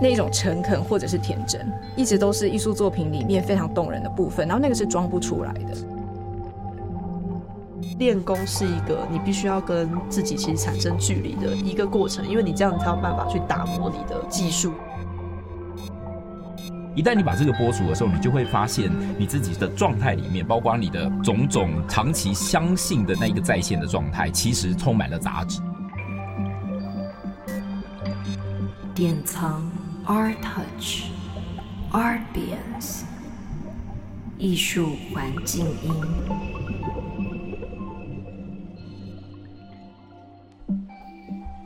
那种诚恳或者是天真，一直都是艺术作品里面非常动人的部分。然后那个是装不出来的。练功是一个你必须要跟自己其实产生距离的一个过程，因为你这样才有办法去打磨你的技术。一旦你把这个播出的时候，你就会发现你自己的状态里面，包括你的种种长期相信的那一个在线的状态，其实充满了杂质。典藏 Art Touch Artbience 艺术环境音。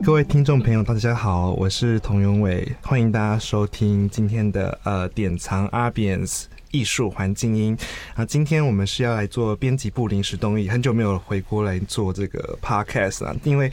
各位听众朋友，大家好，我是童永伟，欢迎大家收听今天的呃典藏 Artbience 艺术环境音啊。今天我们是要来做编辑部临时动议，很久没有回国来做这个 Podcast 了，因为。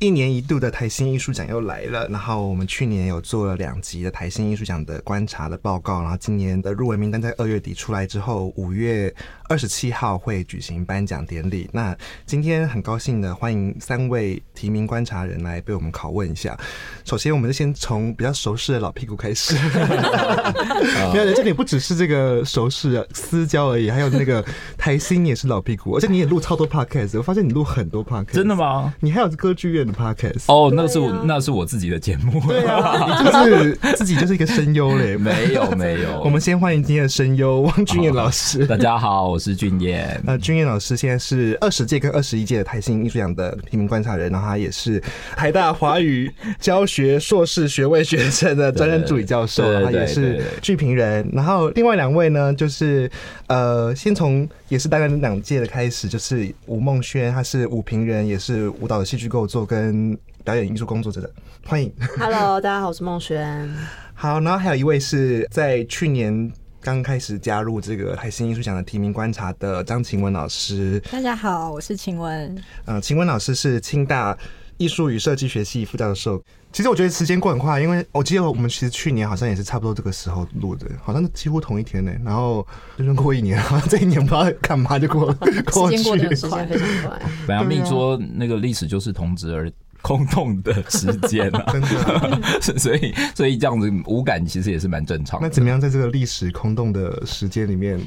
一年一度的台新艺术奖又来了，然后我们去年有做了两集的台新艺术奖的观察的报告，然后今年的入围名单在二月底出来之后，五月二十七号会举行颁奖典礼。那今天很高兴的欢迎三位提名观察人来被我们拷问一下。首先，我们就先从比较熟识的老屁股开始。没有，这里不只是这个熟识私交而已，还有那个台新也是老屁股，而且你也录超多 podcast，我发现你录很多 podcast，真的吗？你还有歌剧院的。Podcast 哦，那是我，那是我自己的节目。对啊，你就是自己就是一个声优嘞。没有没有，我们先欢迎今天的声优汪俊彦老师。大家好，我是俊彦。那俊彦老师现在是二十届跟二十一届的台新艺术奖的平民观察人，然后他也是台大华语教学硕士学位学生的专任助理教授，他也是剧评人。然后另外两位呢，就是呃，先从也是大概两届的开始，就是吴梦轩，他是舞评人，也是舞蹈的戏剧构作跟。表演艺术工作者的欢迎，Hello，大家好，我是梦轩。好，然后还有一位是在去年刚开始加入这个台新艺术奖的提名观察的张晴雯老师。大家好，我是晴雯。嗯，晴雯老师是清大艺术与设计学系副教授。其实我觉得时间过很快，因为我记得我们其实去年好像也是差不多这个时候录的，好像是几乎同一天呢。然后就算过一年，好 像这一年不知道干嘛就过了，过去时间过得时间非常快。本来命说那个历史就是童子而空洞的时间啊，真的，所以所以这样子无感其实也是蛮正常的。那怎么样在这个历史空洞的时间里面？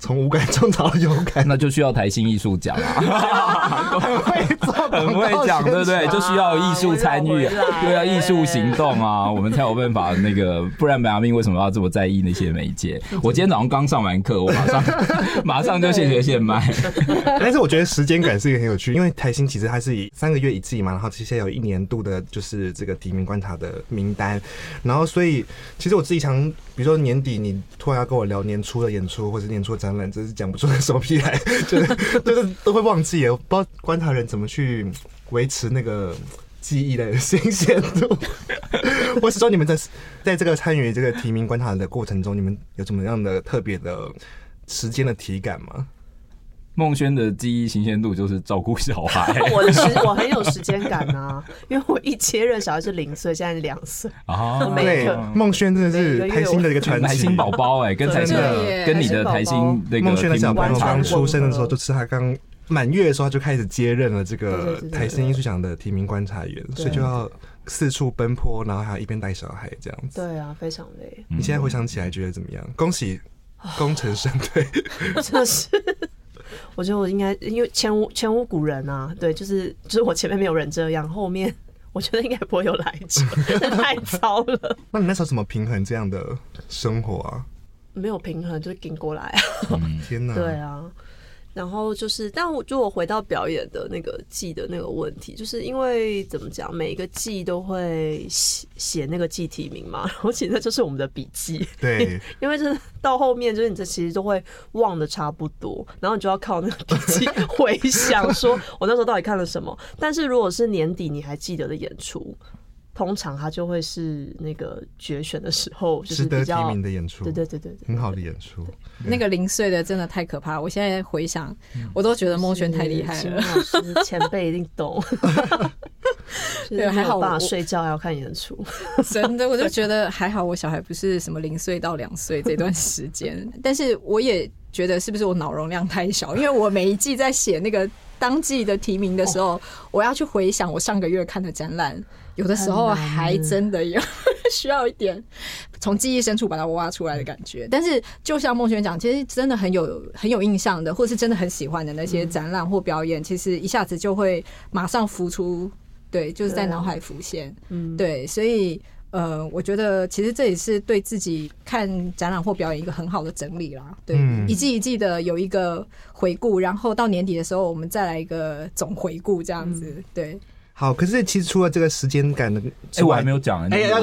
从无感中找到有感，那就需要台新艺术奖啊！很会做，很会讲，对不对？就需要艺术参与，又要艺术行动啊，我们才有办法那个。不然本阿明为什么要这么在意那些媒介？我今天早上刚上完课，我马上 马上就现学现卖。但是我觉得时间感是一个很有趣，因为台新其实它是以三个月一季嘛，然后其实有一年度的就是这个提名观察的名单，然后所以其实我自己想，比如说年底你突然要跟我聊年初的演出，或者年初当然。真是讲不出个什么屁来，就是就是都会忘记，也不知道观察人怎么去维持那个记忆的新鲜度。我是说，你们在在这个参与这个提名观察的过程中，你们有什么样的特别的时间的体感吗？孟轩的记忆新鲜度就是照顾小孩，我的时我很有时间感啊，因为我一接任小孩是零岁，现在两岁啊。对，孟轩真的是台新的一个传奇，台新宝宝哎，跟台新跟你的台新那个孟轩的小朋友刚出生的时候，就是他刚满月的时候，他就开始接任了这个台新艺术奖的提名观察员，所以就要四处奔波，然后还要一边带小孩这样子。对啊，非常累。你现在回想起来觉得怎么样？恭喜功成身退，真的是。我觉得我应该，因为前无前无古人啊，对，就是就是我前面没有人这样，后面 我觉得应该不会有来者，太糟了。那你那时候怎么平衡这样的生活啊？没有平衡，就是顶过来啊！天哪，对啊。然后就是，但我就我回到表演的那个季的那个问题，就是因为怎么讲，每一个季都会写写那个季题名嘛，然后其实就是我们的笔记。对，因为就是到后面，就是你这其实都会忘的差不多，然后你就要靠那个笔记 回想，说我那时候到底看了什么。但是如果是年底你还记得的演出。通常他就会是那个决选的时候，就是比较值得提名的演出，对对对对，很好的演出。那个零碎的真的太可怕，我现在回想，我都觉得孟轩太厉害了。前辈一定懂。对，还好我睡觉要看演出，真的，我就觉得还好，我小孩不是什么零岁到两岁这段时间。但是我也觉得是不是我脑容量太小，因为我每一季在写那个当季的提名的时候，我要去回想我上个月看的展览。有的时候还真的有，需要一点从记忆深处把它挖出来的感觉。但是就像孟轩讲，其实真的很有很有印象的，或是真的很喜欢的那些展览或表演，其实一下子就会马上浮出，对，就是在脑海浮现。嗯，对，所以。呃，我觉得其实这也是对自己看展览或表演一个很好的整理啦。对，嗯、一季一季的有一个回顾，然后到年底的时候，我们再来一个总回顾，这样子。对，好。可是其实除了这个时间感的，哎，我还没有讲。哎呀，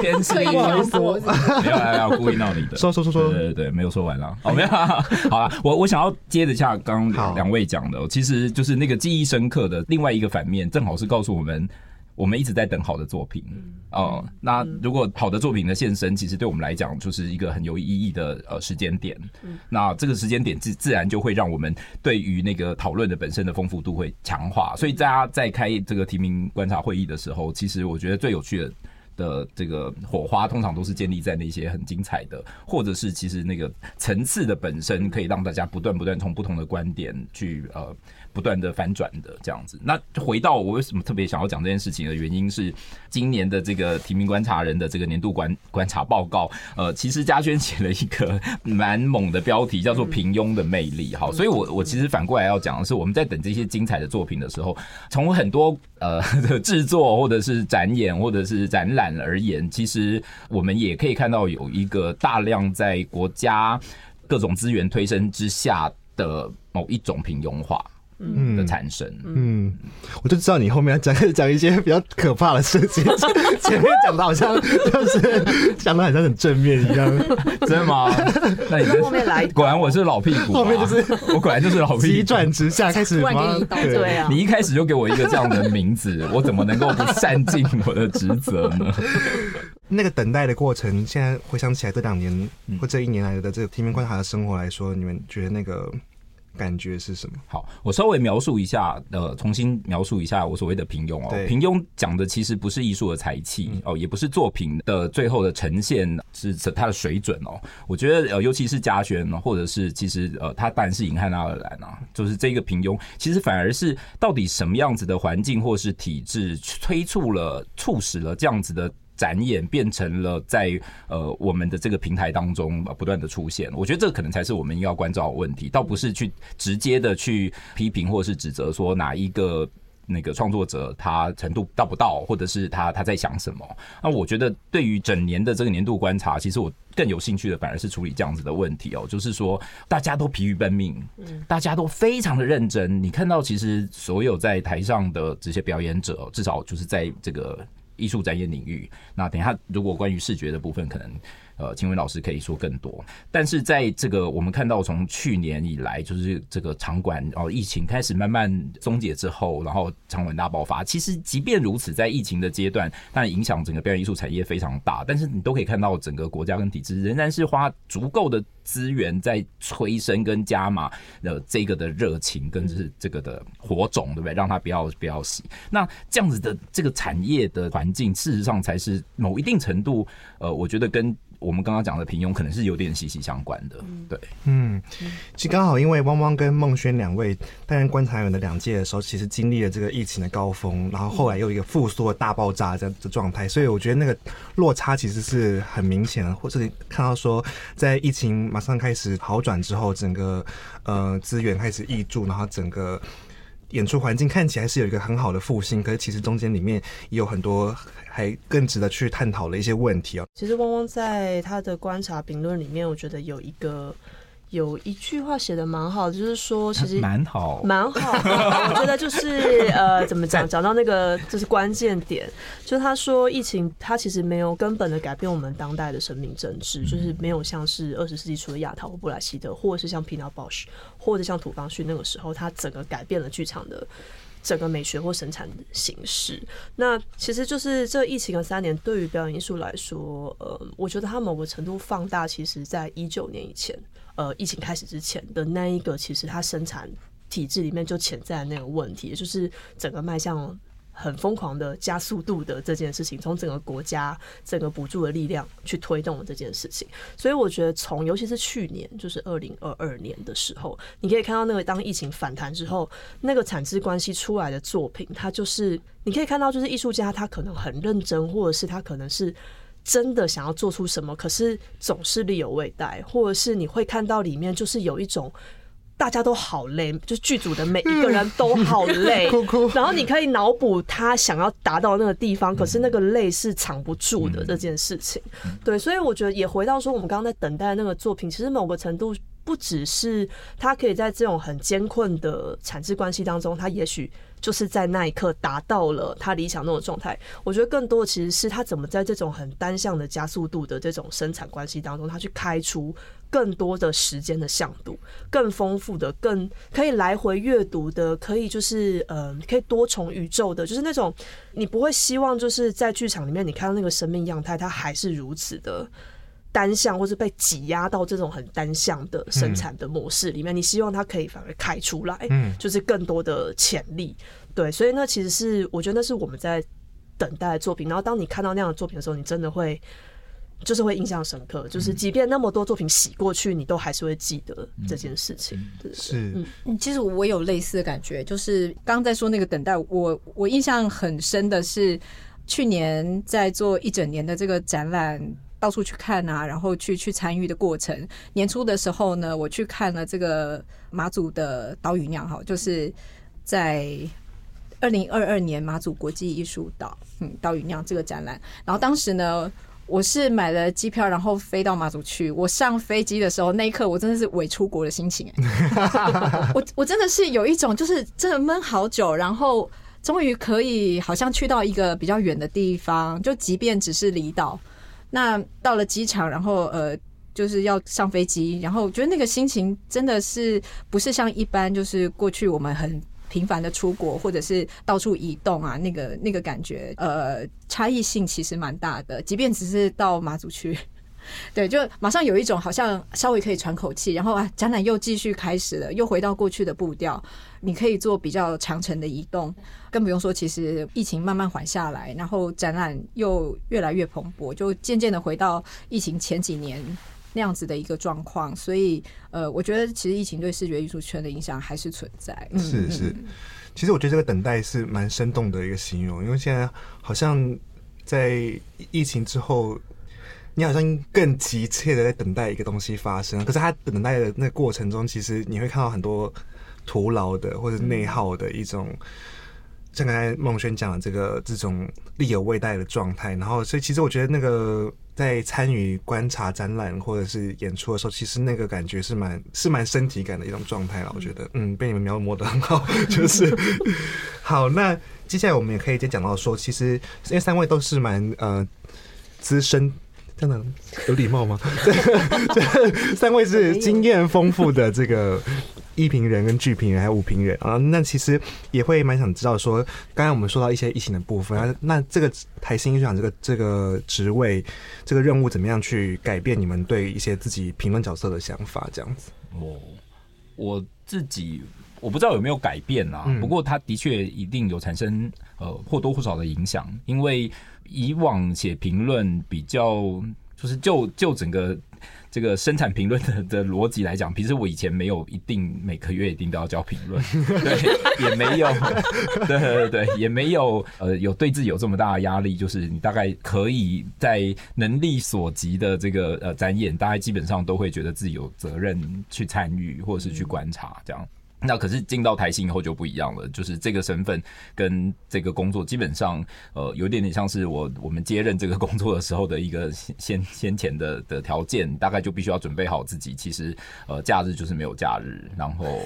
天时地利人和，没有来要故意闹你的。说说说说，对对对，没有说完啦。好，没有。好了，我我想要接着下刚刚两位讲的，其实就是那个记忆深刻的另外一个反面，正好是告诉我们。我们一直在等好的作品，哦、嗯，那如果好的作品的现身，其实对我们来讲就是一个很有意义的呃时间点。嗯、那这个时间点自自然就会让我们对于那个讨论的本身的丰富度会强化。所以大家在开这个提名观察会议的时候，其实我觉得最有趣的的这个火花，通常都是建立在那些很精彩的，或者是其实那个层次的本身，可以让大家不断不断从不同的观点去呃。不断的反转的这样子，那回到我为什么特别想要讲这件事情的原因是，今年的这个提名观察人的这个年度观观察报告，呃，其实嘉轩写了一个蛮猛的标题，叫做“平庸的魅力”。哈，所以我我其实反过来要讲的是，我们在等这些精彩的作品的时候，从很多呃的制作或者是展演或者是展览而言，其实我们也可以看到有一个大量在国家各种资源推升之下的某一种平庸化。嗯。的产生，嗯，我就知道你后面要讲讲一些比较可怕的事情，前面讲的好像就是讲的好像很正面一样，真的吗？那你后面来，果然我是老屁股，后面就是我果然就是老屁股，急转直下开始吗？对。啊，你一开始就给我一个这样的名字，我怎么能够不善尽我的职责呢？那个等待的过程，现在回想起来，这两年或这一年来的这个提名观察的生活来说，你们觉得那个？感觉是什么？好，我稍微描述一下，呃，重新描述一下我所谓的平庸哦。平庸讲的其实不是艺术的才气哦，也不是作品的最后的呈现是它的水准哦。我觉得呃，尤其是嘉轩，或者是其实呃，他当然是银汉纳尔兰啊，就是这个平庸，其实反而是到底什么样子的环境或是体制催促了、促使了这样子的。展演变成了在呃我们的这个平台当中不断的出现，我觉得这可能才是我们要关照的问题，倒不是去直接的去批评或是指责说哪一个那个创作者他程度到不到，或者是他他在想什么。那我觉得对于整年的这个年度观察，其实我更有兴趣的反而是处理这样子的问题哦，就是说大家都疲于奔命，大家都非常的认真。你看到其实所有在台上的这些表演者，至少就是在这个。艺术展演领域，那等一下，如果关于视觉的部分，可能。呃，秦文老师可以说更多，但是在这个我们看到从去年以来，就是这个场馆哦，疫情开始慢慢松解之后，然后场馆大爆发。其实即便如此，在疫情的阶段，但影响整个表演艺术产业非常大，但是你都可以看到整个国家跟体制仍然是花足够的资源在催生跟加码的这个的热情跟就是这个的火种，对不对？让它不要不要熄。那这样子的这个产业的环境，事实上才是某一定程度，呃，我觉得跟。我们刚刚讲的平庸可能是有点息息相关的，对，嗯，其实刚好因为汪汪跟孟轩两位担任观察员的两届的时候，其实经历了这个疫情的高峰，然后后来又一个复苏的大爆炸这样的状态，所以我觉得那个落差其实是很明显的，或者看到说在疫情马上开始好转之后，整个呃资源开始溢注，然后整个。演出环境看起来是有一个很好的复兴，可是其实中间里面也有很多还更值得去探讨的一些问题啊。其实汪汪在他的观察评论里面，我觉得有一个。有一句话写的蛮好，就是说其实蛮好，蛮好。我觉得就是呃，怎么讲？讲到那个就是关键点，就他说疫情它其实没有根本的改变我们当代的生命政治，就是没有像是二十世纪初的亚陶或布莱希德，或者是像皮纳鲍什，或者像土方旭那个时候，他整个改变了剧场的整个美学或生产形式。那其实就是这疫情的三年，对于表演艺术来说，呃，我觉得它某个程度放大，其实在一九年以前。呃，疫情开始之前的那一个，其实它生产体制里面就潜在的那个问题，就是整个迈向很疯狂的加速度的这件事情，从整个国家整个补助的力量去推动了这件事情。所以我觉得，从尤其是去年，就是二零二二年的时候，你可以看到那个当疫情反弹之后，那个产质关系出来的作品，它就是你可以看到，就是艺术家他可能很认真，或者是他可能是。真的想要做出什么，可是总是力有未逮，或者是你会看到里面就是有一种。大家都好累，就是剧组的每一个人都好累，然后你可以脑补他想要达到那个地方，可是那个累是藏不住的这件事情。对，所以我觉得也回到说，我们刚刚在等待的那个作品，其实某个程度不只是他可以在这种很艰困的产制关系当中，他也许就是在那一刻达到了他理想那种状态。我觉得更多的其实是他怎么在这种很单向的加速度的这种生产关系当中，他去开出。更多的时间的向度，更丰富的，更可以来回阅读的，可以就是呃，可以多重宇宙的，就是那种你不会希望就是在剧场里面你看到那个生命样态，它还是如此的单向，或是被挤压到这种很单向的生产的模式里面。你希望它可以反而开出来，嗯，就是更多的潜力。对，所以那其实是我觉得那是我们在等待的作品。然后当你看到那样的作品的时候，你真的会。就是会印象深刻，就是即便那么多作品洗过去，你都还是会记得这件事情。对，是，嗯，其实我有类似的感觉，就是刚刚在说那个等待，我我印象很深的是，去年在做一整年的这个展览，到处去看啊，然后去去参与的过程。年初的时候呢，我去看了这个马祖的岛屿酿，哈，就是在二零二二年马祖国际艺术岛，嗯，岛屿酿这个展览，然后当时呢。我是买了机票，然后飞到马祖去。我上飞机的时候，那一刻我真的是伪出国的心情哎，我我真的是有一种就是真的闷好久，然后终于可以好像去到一个比较远的地方，就即便只是离岛。那到了机场，然后呃就是要上飞机，然后我觉得那个心情真的是不是像一般就是过去我们很。频繁的出国或者是到处移动啊，那个那个感觉，呃，差异性其实蛮大的。即便只是到马祖去，对，就马上有一种好像稍微可以喘口气，然后啊，展览又继续开始了，又回到过去的步调。你可以做比较长程的移动，更不用说，其实疫情慢慢缓下来，然后展览又越来越蓬勃，就渐渐的回到疫情前几年。那样子的一个状况，所以呃，我觉得其实疫情对视觉艺术圈的影响还是存在。是是，其实我觉得这个等待是蛮生动的一个形容，因为现在好像在疫情之后，你好像更急切的在等待一个东西发生，可是他等待的那个过程中，其实你会看到很多徒劳的或者内耗的一种。像刚才孟轩讲的这个这种力有未逮的状态，然后所以其实我觉得那个在参与观察展览或者是演出的时候，其实那个感觉是蛮是蛮身体感的一种状态了。我觉得，嗯，被你们描摹的很好，就是 好。那接下来我们也可以再讲到说，其实因为三位都是蛮呃资深，真的有礼貌吗？这三位是经验丰富的这个。艺评人跟剧评人还有五评人啊，那其实也会蛮想知道说，刚才我们说到一些疫情的部分啊，那这个台新艺术奖这个这个职位这个任务怎么样去改变你们对一些自己评论角色的想法？这样子哦，我自己我不知道有没有改变啊，不过他的确一定有产生呃或多或少的影响，因为以往写评论比较就是就就整个。这个生产评论的的逻辑来讲，其实我以前没有一定每个月一定都要交评论，对，也没有，对对对，也没有呃有对自己有这么大的压力，就是你大概可以在能力所及的这个呃展演，大概基本上都会觉得自己有责任去参与或者是去观察这样。那可是进到台新以后就不一样了，就是这个身份跟这个工作基本上，呃，有点点像是我我们接任这个工作的时候的一个先先前的的条件，大概就必须要准备好自己。其实，呃，假日就是没有假日，然后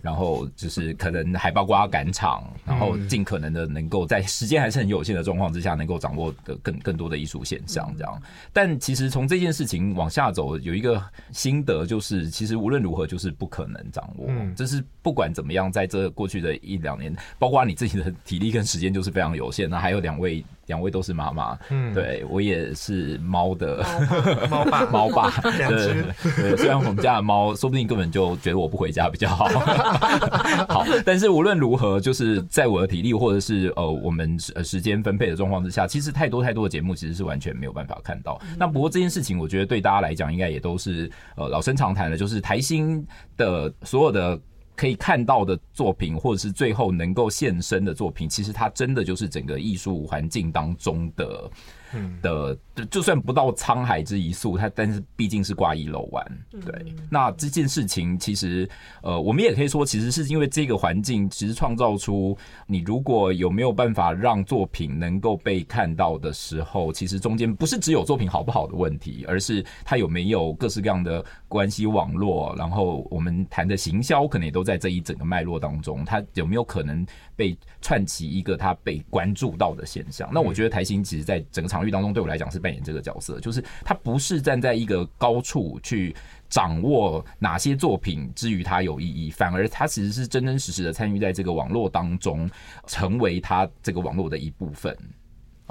然后就是可能还包括要赶场，然后尽可能的能够在时间还是很有限的状况之下，能够掌握的更更多的艺术现象这样。但其实从这件事情往下走，有一个心得就是，其实无论如何就是不可能掌握，这是。不管怎么样，在这过去的一两年，包括你自己的体力跟时间就是非常有限。那还有两位，两位都是妈妈，嗯，对我也是猫的 猫爸，猫爸，两只。对，虽然我们家的猫说不定根本就觉得我不回家比较好，好，但是无论如何，就是在我的体力或者是呃我们呃时间分配的状况之下，其实太多太多的节目其实是完全没有办法看到。那不过这件事情，我觉得对大家来讲，应该也都是呃老生常谈的，就是台新的所有的。可以看到的作品，或者是最后能够现身的作品，其实它真的就是整个艺术环境当中的的，就算不到沧海之一粟，它但是毕竟是挂一漏万。对，那这件事情其实，呃，我们也可以说，其实是因为这个环境，其实创造出你如果有没有办法让作品能够被看到的时候，其实中间不是只有作品好不好的问题，而是它有没有各式各样的关系网络，然后我们谈的行销可能也都在这一整个脉络当中，它有没有可能被串起一个它被关注到的现象？那我觉得台新其实，在整个场当中，对我来讲是扮演这个角色，就是他不是站在一个高处去掌握哪些作品之于他有意义，反而他其实是真真实实的参与在这个网络当中，成为他这个网络的一部分。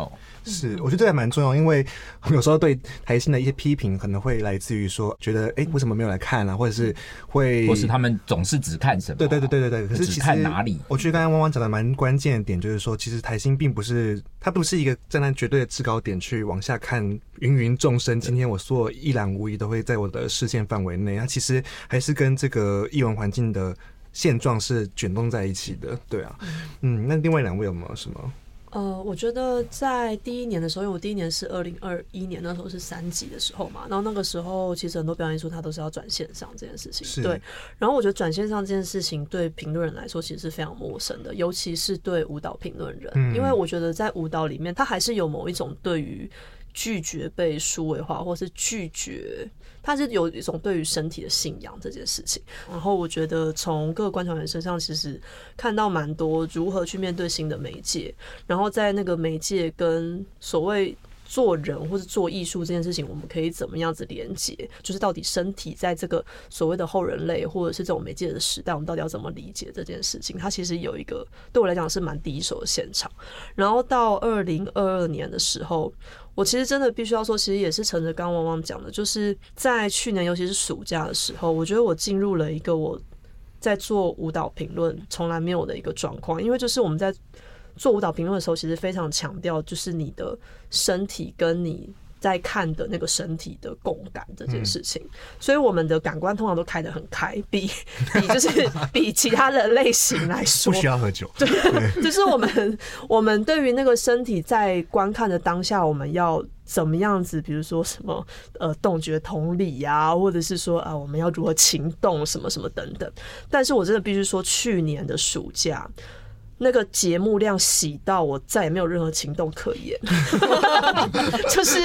哦，是，我觉得这还蛮重要，因为有时候对台新的一些批评，可能会来自于说，觉得哎、欸，为什么没有来看啊？或者是会，或是他们总是只看什么？对对对对对对。可是其实看哪里？我觉得刚才汪汪讲的蛮关键的点，就是说，其实台新并不是，它不是一个站在绝对的制高点去往下看芸芸众生。今天我所有一览无遗都会在我的视线范围内，它其实还是跟这个艺文环境的现状是卷动在一起的。对啊，嗯，那另外两位有没有什么？呃，我觉得在第一年的时候，因为我第一年是二零二一年，那时候是三级的时候嘛，然后那个时候其实很多表演艺术它都是要转线上这件事情，对。然后我觉得转线上这件事情对评论人来说其实是非常陌生的，尤其是对舞蹈评论人，因为我觉得在舞蹈里面，它还是有某一种对于拒绝被数位化，或是拒绝。他是有一种对于身体的信仰这件事情，然后我觉得从各个观察员身上，其实看到蛮多如何去面对新的媒介，然后在那个媒介跟所谓做人或是做艺术这件事情，我们可以怎么样子连接？就是到底身体在这个所谓的后人类或者是这种媒介的时代，我们到底要怎么理解这件事情？它其实有一个对我来讲是蛮第一手的现场，然后到二零二二年的时候。我其实真的必须要说，其实也是乘着刚刚汪汪讲的，就是在去年，尤其是暑假的时候，我觉得我进入了一个我在做舞蹈评论从来没有的一个状况，因为就是我们在做舞蹈评论的时候，其实非常强调就是你的身体跟你。在看的那个身体的共感这件事情，所以我们的感官通常都开得很开，比 比就是比其他的类型来说，不需要喝酒。对，就是我们我们对于那个身体在观看的当下，我们要怎么样子？比如说什么呃动觉同理呀，或者是说啊我们要如何情动什么什么等等。但是我真的必须说，去年的暑假。那个节目量洗到我再也没有任何情动可言，就是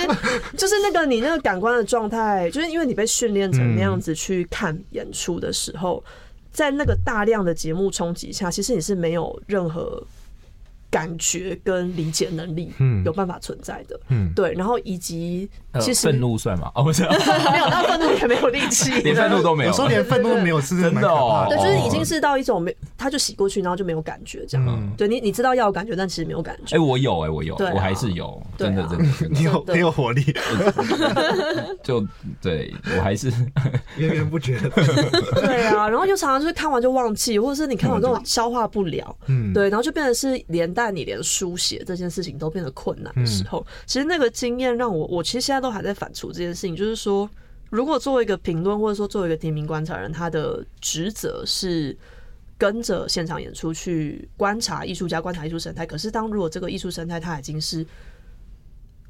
就是那个你那个感官的状态，就是因为你被训练成那样子去看演出的时候，在那个大量的节目冲击下，其实你是没有任何。感觉跟理解能力，嗯，有办法存在的，嗯，对，然后以及其实愤怒算吗？哦，不是，没有，那愤怒也没有力气，连愤怒都没有，有时候连愤怒都没有，是真的哦，对，就是已经是到一种没，他就洗过去，然后就没有感觉，这样，对你，你知道要有感觉，但其实没有感觉。哎，我有，哎，我有，我还是有，真的，真的，你有，很有活力，就对我还是源源不绝。的，对啊，然后又常常就是看完就忘记，或者是你看完之后消化不了，嗯，对，然后就变成是连带。你连书写这件事情都变得困难的时候，其实那个经验让我，我其实现在都还在反刍这件事情。就是说，如果作为一个评论，或者说作为一个提名观察人，他的职责是跟着现场演出去观察艺术家、观察艺术生态。可是，当如果这个艺术生态它已经是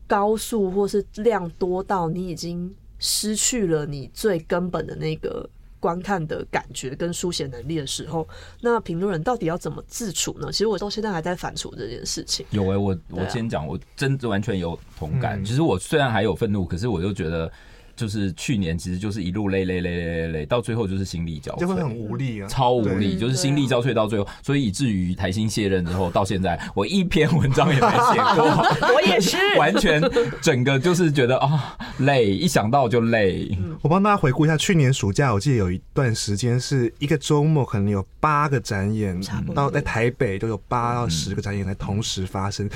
高速或是量多到你已经失去了你最根本的那个。观看的感觉跟书写能力的时候，那评论人到底要怎么自处呢？其实我到现在还在反刍这件事情。有哎、欸，我我先讲，我真的完全有同感。其实我虽然还有愤怒，可是我又觉得。就是去年，其实就是一路累累累累累累，到最后就是心力交瘁，就会很无力啊，超无力，就是心力交瘁到最后，所以以至于台新卸任之后到现在，我一篇文章也没写过，我也是，完全整个就是觉得啊累，一想到就累。我帮大家回顾一下，去年暑假我记得有一段时间是一个周末可能有八个展演，到在台北都有八到十个展演在同时发生，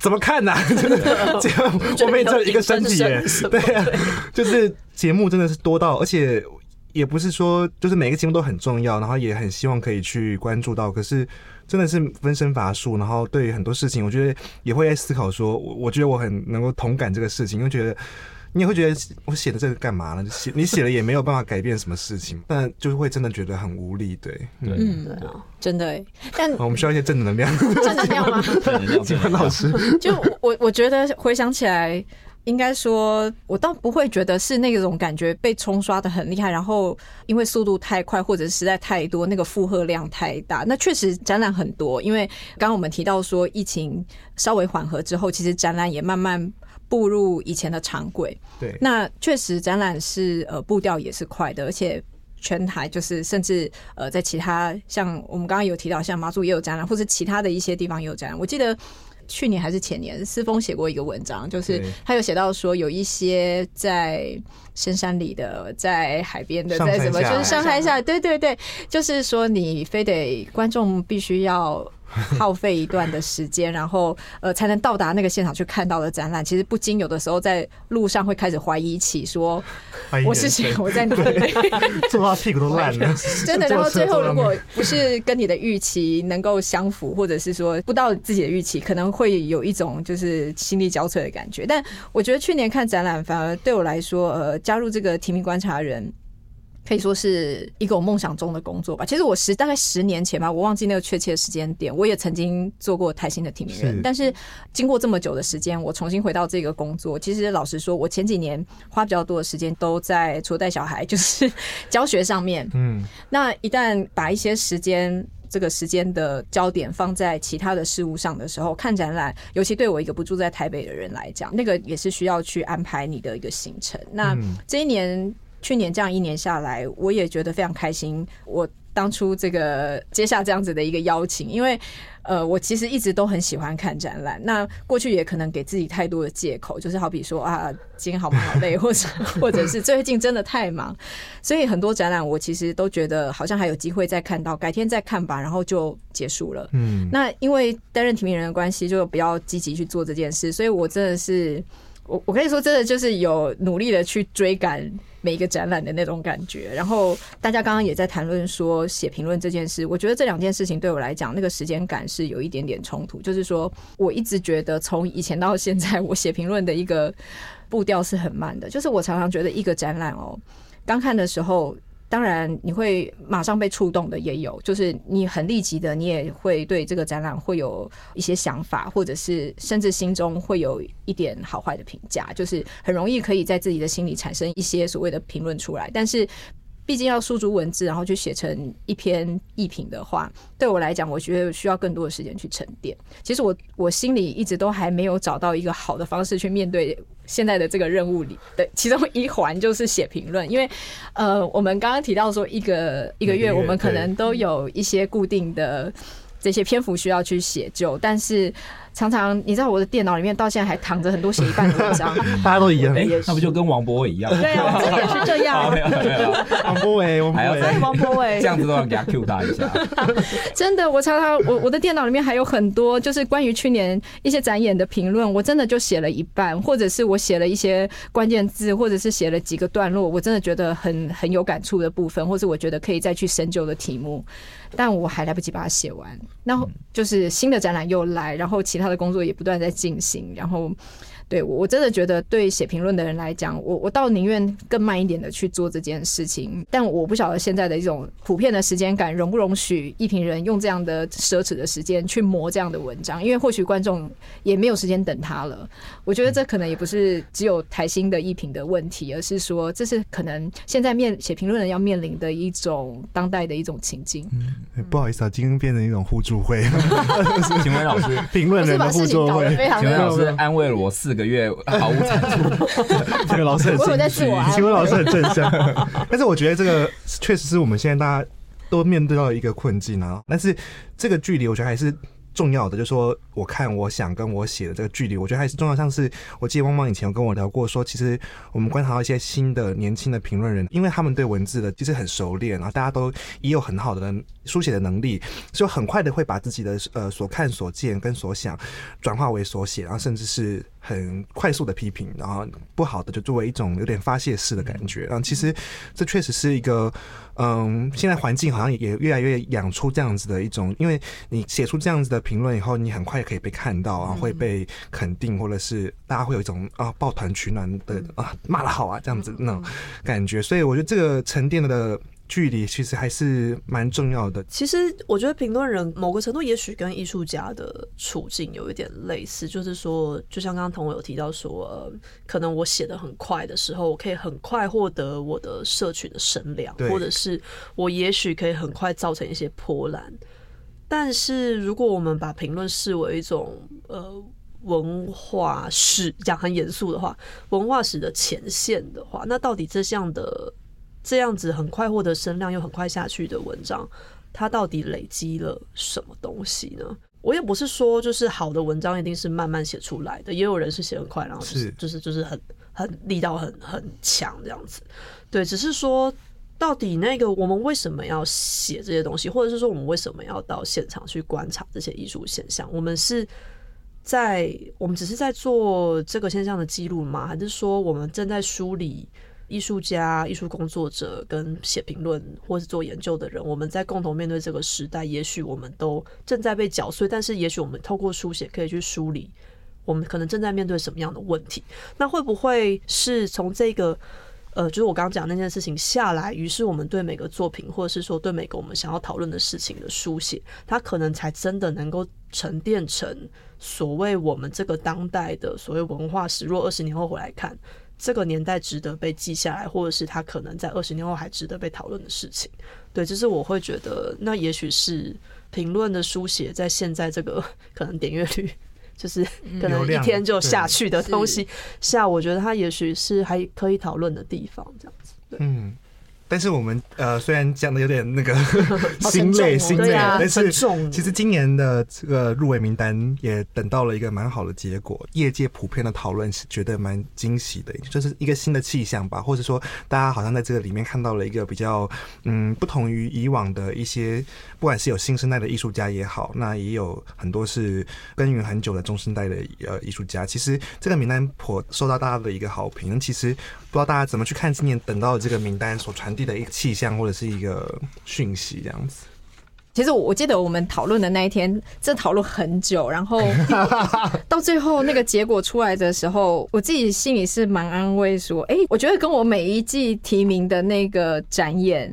怎么看呢？真的，这样我们也只有一个身体耶，对啊，就是。节目真的是多到，而且也不是说就是每个节目都很重要，然后也很希望可以去关注到。可是真的是分身乏术，然后对于很多事情，我觉得也会在思考说，我我觉得我很能够同感这个事情，因为觉得你也会觉得我写的这个干嘛呢？写你写了也没有办法改变什么事情，但就是会真的觉得很无力。对，对，嗯，对啊，真的、欸。但我们需要一些正能量，正能量吗？正能量，金文老师，就我我觉得回想起来。应该说，我倒不会觉得是那种感觉被冲刷的很厉害，然后因为速度太快或者实在太多，那个负荷量太大。那确实展览很多，因为刚刚我们提到说疫情稍微缓和之后，其实展览也慢慢步入以前的常轨。对，那确实展览是呃步调也是快的，而且全台就是甚至呃在其他像我们刚刚有提到，像马祖也有展览，或者其他的一些地方也有展览。我记得。去年还是前年，思峰写过一个文章，就是他有写到说，有一些在深山里的，在海边的，在什么，就是上山下，对对对，就是说你非得观众必须要。耗费一段的时间，然后呃才能到达那个现场去看到的展览，其实不禁有的时候在路上会开始怀疑起说，我是谁？我在哪里？坐到屁股都烂了，真的。然后 最后如果不是跟你的预期能够相符，或者是说不到自己的预期，可能会有一种就是心力交瘁的感觉。但我觉得去年看展览，反而对我来说，呃，加入这个提名观察人。可以说是一个我梦想中的工作吧。其实我十大概十年前吧，我忘记那个确切的时间点。我也曾经做过台新的提名人，但是经过这么久的时间，我重新回到这个工作。其实老实说，我前几年花比较多的时间都在除了带小孩，就是教学上面。嗯，那一旦把一些时间，这个时间的焦点放在其他的事物上的时候，看展览，尤其对我一个不住在台北的人来讲，那个也是需要去安排你的一个行程。那这一年。去年这样一年下来，我也觉得非常开心。我当初这个接下这样子的一个邀请，因为呃，我其实一直都很喜欢看展览。那过去也可能给自己太多的借口，就是好比说啊，今天好忙好累，或者 或者是最近真的太忙，所以很多展览我其实都觉得好像还有机会再看到，改天再看吧，然后就结束了。嗯，那因为担任提名人的关系，就比较积极去做这件事，所以我真的是我我可以说真的就是有努力的去追赶。每一个展览的那种感觉，然后大家刚刚也在谈论说写评论这件事，我觉得这两件事情对我来讲，那个时间感是有一点点冲突。就是说，我一直觉得从以前到现在，我写评论的一个步调是很慢的。就是我常常觉得一个展览哦，刚看的时候。当然，你会马上被触动的也有，就是你很立即的，你也会对这个展览会有一些想法，或者是甚至心中会有一点好坏的评价，就是很容易可以在自己的心里产生一些所谓的评论出来，但是。毕竟要输出文字，然后去写成一篇艺评的话，对我来讲，我觉得需要更多的时间去沉淀。其实我我心里一直都还没有找到一个好的方式去面对现在的这个任务里的其中一环，就是写评论。因为呃，我们刚刚提到说，一个一个月我们可能都有一些固定的这些篇幅需要去写就，但是。常常你知道我的电脑里面到现在还躺着很多写一半的文章，大家都一样，哎，那不就跟王博伟一样？对啊，这也是这样。王博伟，还要再王博伟，这样子都要给他 Q 他一下。真的，我常常我我的电脑里面还有很多，就是关于去年一些展演的评论，我真的就写了一半，或者是我写了一些关键字，或者是写了几个段落，我真的觉得很很有感触的部分，或是我觉得可以再去深究的题目，但我还来不及把它写完。然后就是新的展览又来，然后其他的工作也不断在进行，然后。对，我真的觉得，对写评论的人来讲，我我倒宁愿更慢一点的去做这件事情。但我不晓得现在的一种普遍的时间感，容不容许一评人用这样的奢侈的时间去磨这样的文章？因为或许观众也没有时间等他了。我觉得这可能也不是只有台新的一评的问题，而是说这是可能现在面写评论人要面临的一种当代的一种情境。嗯，不好意思啊，今天变成一种互助会。请问老师，评论人的互助会，请问老师安慰了我四个。月毫无产出，这个老师很正向。请问老师很正向，但是我觉得这个确实是我们现在大家都面对到的一个困境啊。但是这个距离，我觉得还是。重要的就是说，我看我想跟我写的这个距离，我觉得还是重要。像是我记得汪汪以前有跟我聊过，说其实我们观察到一些新的年轻的评论人，因为他们对文字的其实很熟练，然后大家都也有很好的书写的能力，所以很快的会把自己的呃所看所见跟所想转化为所写，然后甚至是很快速的批评，然后不好的就作为一种有点发泄式的感觉。然后其实这确实是一个。嗯，现在环境好像也越来越养出这样子的一种，因为你写出这样子的评论以后，你很快也可以被看到啊，会被肯定，或者是大家会有一种啊抱团取暖的啊骂的好啊这样子那种感觉。所以我觉得这个沉淀的。距离其实还是蛮重要的。其实我觉得评论人某个程度也许跟艺术家的处境有一点类似，就是说，就像刚刚同我有提到说，可能我写的很快的时候，我可以很快获得我的社群的声量，或者是我也许可以很快造成一些波澜。但是如果我们把评论视为一种呃文化史，讲很严肃的话，文化史的前线的话，那到底这项的。这样子很快获得声量又很快下去的文章，它到底累积了什么东西呢？我也不是说就是好的文章一定是慢慢写出来的，也有人是写很快，然后就是就是就是很很力道很很强这样子。对，只是说到底那个我们为什么要写这些东西，或者是说我们为什么要到现场去观察这些艺术现象？我们是在我们只是在做这个现象的记录吗？还是说我们正在梳理？艺术家、艺术工作者跟写评论或是做研究的人，我们在共同面对这个时代，也许我们都正在被搅碎，但是也许我们透过书写可以去梳理我们可能正在面对什么样的问题。那会不会是从这个呃，就是我刚刚讲那件事情下来，于是我们对每个作品，或者是说对每个我们想要讨论的事情的书写，它可能才真的能够沉淀成所谓我们这个当代的所谓文化史。若二十年后回来看。这个年代值得被记下来，或者是它可能在二十年后还值得被讨论的事情。对，就是我会觉得，那也许是评论的书写，在现在这个 可能点阅率就是可能一天就下去的东西下，我觉得它也许是还可以讨论的地方，这样子。对。嗯。但是我们呃，虽然讲的有点那个 心累心累，但是其实今年的这个入围名单也等到了一个蛮好的结果，业界普遍的讨论是觉得蛮惊喜的，就是一个新的气象吧，或者说大家好像在这个里面看到了一个比较嗯不同于以往的一些，不管是有新生代的艺术家也好，那也有很多是耕耘很久的中生代的呃艺术家，其实这个名单颇受到大家的一个好评。其实不知道大家怎么去看今年等到的这个名单所传递的一个气象或者是一个讯息这样子。其实我记得我们讨论的那一天，这讨论很久，然后 到最后那个结果出来的时候，我自己心里是蛮安慰，说：“哎，我觉得跟我每一季提名的那个展演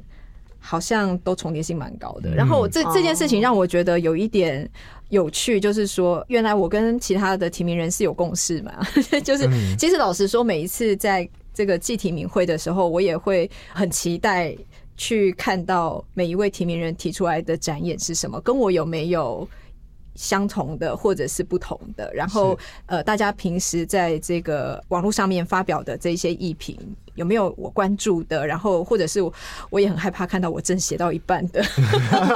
好像都重叠性蛮高的。”然后这这件事情让我觉得有一点有趣，就是说，原来我跟其他的提名人是有共识嘛？就是其实老实说，每一次在这个季提名会的时候，我也会很期待去看到每一位提名人提出来的展演是什么，跟我有没有相同的或者是不同的。然后，呃，大家平时在这个网络上面发表的这些艺评有没有我关注的？然后，或者是我也很害怕看到我正写到一半的。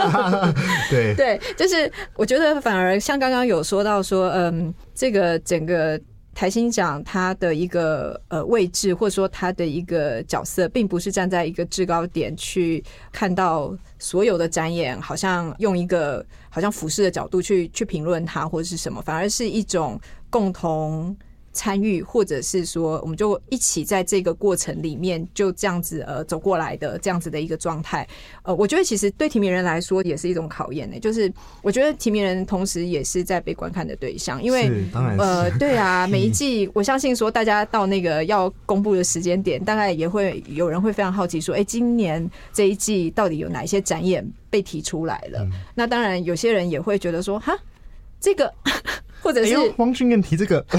对 对，就是我觉得反而像刚刚有说到说，嗯，这个整个。台新奖它的一个呃位置，或者说它的一个角色，并不是站在一个制高点去看到所有的展演，好像用一个好像俯视的角度去去评论它或者是什么，反而是一种共同。参与，或者是说，我们就一起在这个过程里面就这样子呃走过来的这样子的一个状态。呃，我觉得其实对提名人来说也是一种考验呢。就是我觉得提名人同时也是在被观看的对象，因为呃，对啊，每一季我相信说大家到那个要公布的时间点，大概也会有人会非常好奇说，哎，今年这一季到底有哪一些展演被提出来了？那当然有些人也会觉得说，哈，这个。或者是汪俊彦提这个，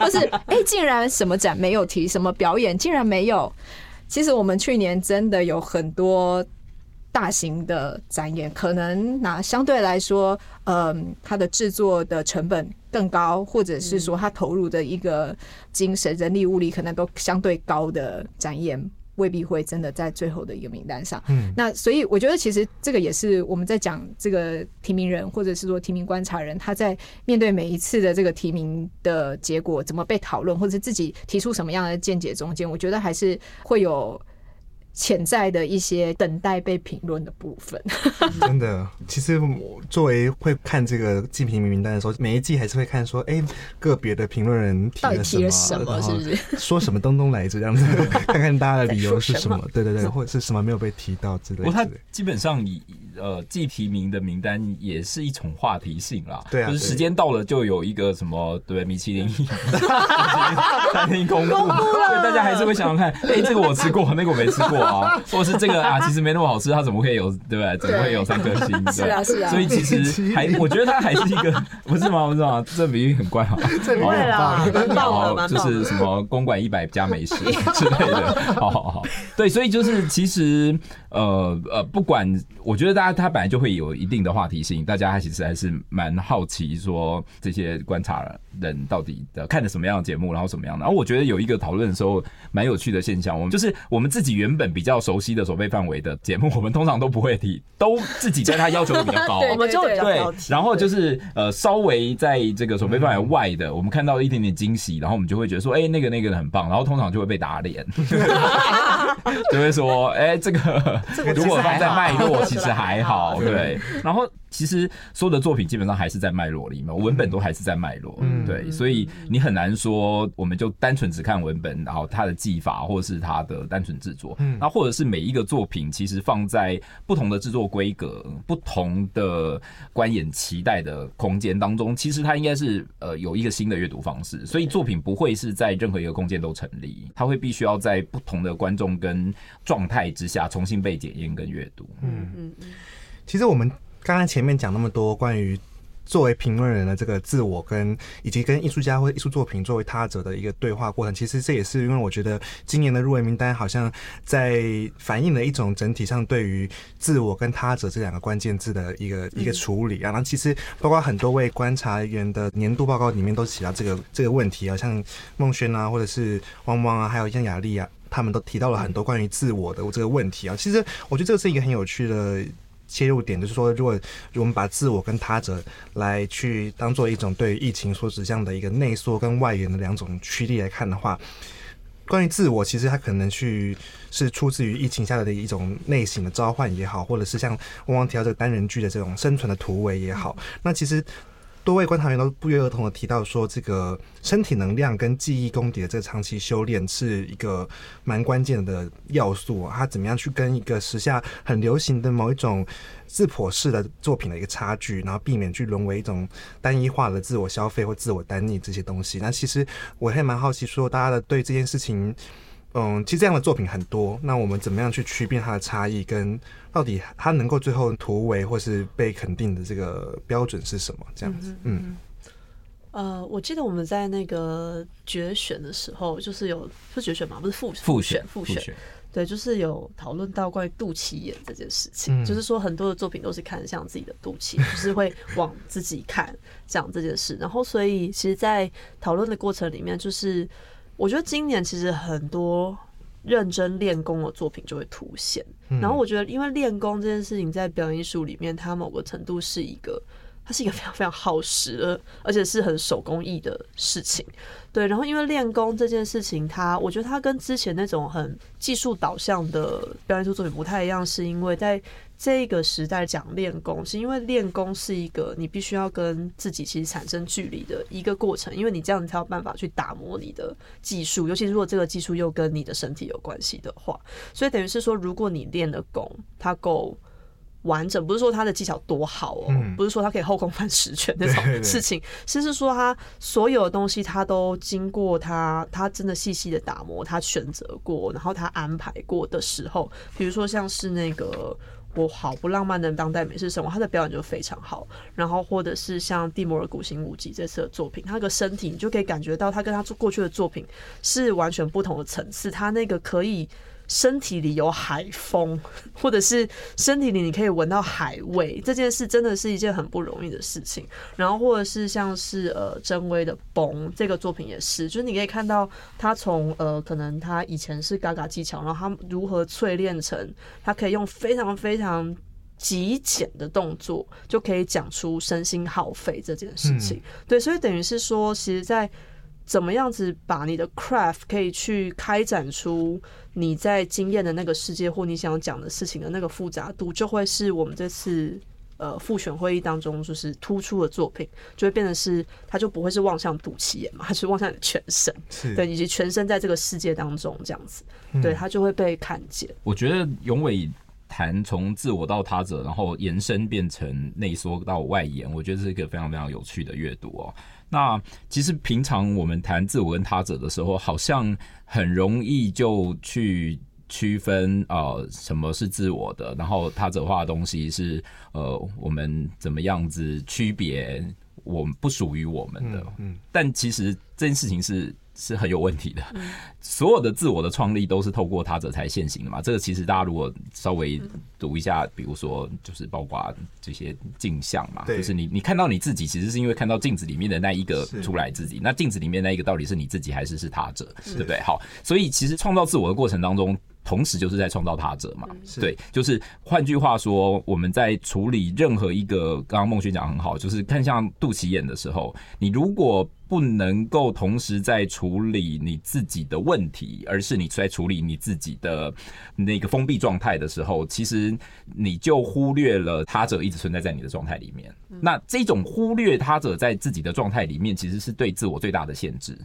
或是哎，竟然什么展没有提，什么表演竟然没有。其实我们去年真的有很多大型的展演，可能那相对来说，嗯，它的制作的成本更高，或者是说它投入的一个精神、人力、物力可能都相对高的展演。未必会真的在最后的一个名单上。嗯，那所以我觉得其实这个也是我们在讲这个提名人，或者是说提名观察人，他在面对每一次的这个提名的结果怎么被讨论，或者是自己提出什么样的见解中间，我觉得还是会有潜在的一些等待被评论的部分。真的，其实我作为会看这个季评名单的时候，每一季还是会看说，哎、欸，个别的评论人提了什么，什么是不是 说什么东东来着这样子，看看大家的理由是什么？对对对，或者是什么没有被提到之类的。不过他基本上以呃季提名的名单也是一种话题性啦，对啊，就是时间到了就有一个什么对米其林餐厅公布，所以大家还是会想想看，哎、欸，这个我吃过，那个我没吃过。啊，或是这个啊，其实没那么好吃，它怎么会有，对不对？怎么会有三颗星？对，是啊，是啊。所以其实 还，我觉得它还是一个，不是吗？不是吗？这比喻很怪哈。这不会啦，蛮棒，就是什么公馆一百家美食之类的。好好好，对，所以就是其实呃呃，不管我觉得大家他本来就会有一定的话题性，大家其实还是蛮好奇说这些观察人到底的看的什么样的节目，然后什么样的。然后我觉得有一个讨论的时候蛮有趣的现象，我们就是我们自己原本。比较熟悉的守备范围的节目，我们通常都不会提，都自己对他要求比较高，我们就会对。然后就是呃，稍微在这个守备范围外的，我们看到一点点惊喜，然后我们就会觉得说，哎，那个那个很棒，然后通常就会被打脸，就会说，哎，这个如果放在脉络，其实还好，对。然后。其实所有的作品基本上还是在脉络里面，文本都还是在脉络，嗯，对，所以你很难说我们就单纯只看文本，然后它的技法或者是它的单纯制作，嗯，那或者是每一个作品其实放在不同的制作规格、不同的观演期待的空间当中，其实它应该是呃有一个新的阅读方式，所以作品不会是在任何一个空间都成立，它会必须要在不同的观众跟状态之下重新被检验跟阅读，嗯嗯嗯，其实我们。刚刚前面讲那么多关于作为评论人的这个自我跟以及跟艺术家或艺术作品作为他者的一个对话过程，其实这也是因为我觉得今年的入围名单好像在反映了一种整体上对于自我跟他者这两个关键字的一个一个处理啊。然后其实包括很多位观察员的年度报告里面都提到这个这个问题啊，像孟轩啊，或者是汪汪啊，还有像雅丽啊，他们都提到了很多关于自我的这个问题啊。其实我觉得这个是一个很有趣的。切入点就是说，如果我们把自我跟他者来去当做一种对疫情所指向的一个内缩跟外延的两种驱力来看的话，关于自我，其实它可能去是出自于疫情下的一种内省的召唤也好，或者是像汪汪提到这个单人剧的这种生存的突围也好，那其实。多位观察员都不约而同的提到说，这个身体能量跟记忆功底的这个长期修炼是一个蛮关键的要素啊。他怎么样去跟一个时下很流行的某一种自剖式的作品的一个差距，然后避免去沦为一种单一化的自我消费或自我单逆这些东西。那其实我还蛮好奇，说大家的对这件事情。嗯，其实这样的作品很多，那我们怎么样去区别它的差异，跟到底它能够最后突围或是被肯定的这个标准是什么？这样子，嗯，呃，我记得我们在那个决选的时候，就是有是决选嘛，不是复复选复选，对，就是有讨论到关于肚脐眼这件事情，嗯，就是说很多的作品都是看向自己的肚脐，就是会往自己看讲这件事，然后所以其实，在讨论的过程里面，就是。我觉得今年其实很多认真练功的作品就会凸显，然后我觉得因为练功这件事情在表演艺术里面，它某个程度是一个，它是一个非常非常耗时的，而且是很手工艺的事情。对，然后因为练功这件事情，它我觉得它跟之前那种很技术导向的表演艺术作品不太一样，是因为在。这个时代讲练功，是因为练功是一个你必须要跟自己其实产生距离的一个过程，因为你这样才有办法去打磨你的技术，尤其是如果这个技术又跟你的身体有关系的话，所以等于是说，如果你练的功它够完整，不是说他的技巧多好哦，不是说他可以后空翻十圈那种事情，是是说他所有的东西他都经过他他真的细细的打磨，他选择过，然后他安排过的时候，比如说像是那个。我好不浪漫的当代美式生活，他的表演就非常好。然后或者是像蒂摩尔古辛武吉这次的作品，他那个身体你就可以感觉到他跟他过去的作品是完全不同的层次。他那个可以。身体里有海风，或者是身体里你可以闻到海味，这件事真的是一件很不容易的事情。然后或者是像是呃真威的崩这个作品也是，就是你可以看到他从呃可能他以前是嘎嘎技巧，然后他如何淬炼成他可以用非常非常极简的动作就可以讲出身心耗费这件事情。对，所以等于是说，其实，在怎么样子把你的 craft 可以去开展出你在经验的那个世界或你想讲的事情的那个复杂度，就会是我们这次。呃，复选会议当中就是突出的作品，就会变成是，它就不会是望向肚脐眼嘛，它是望向你的全身，对，以及全身在这个世界当中这样子，对，它就会被看见。我觉得永伟谈从自我到他者，然后延伸变成内缩到外延，我觉得是一个非常非常有趣的阅读哦。那其实平常我们谈自我跟他者的时候，好像很容易就去。区分呃什么是自我的，然后他者化的东西是呃我们怎么样子区别我们不属于我们的，嗯，嗯，但其实这件事情是。是很有问题的。所有的自我的创立都是透过他者才现行的嘛？这个其实大家如果稍微读一下，比如说就是包括这些镜像嘛，就是你你看到你自己，其实是因为看到镜子里面的那一个出来自己。那镜子里面那一个到底是你自己还是是他者，对不对？好，所以其实创造自我的过程当中，同时就是在创造他者嘛。对，就是换句话说，我们在处理任何一个，刚刚孟轩讲很好，就是看向肚脐眼的时候，你如果不能够同时在处理你自己的问题，而是你在处理你自己的那个封闭状态的时候，其实你就忽略了他者一直存在在你的状态里面。那这种忽略他者在自己的状态里面，其实是对自我最大的限制。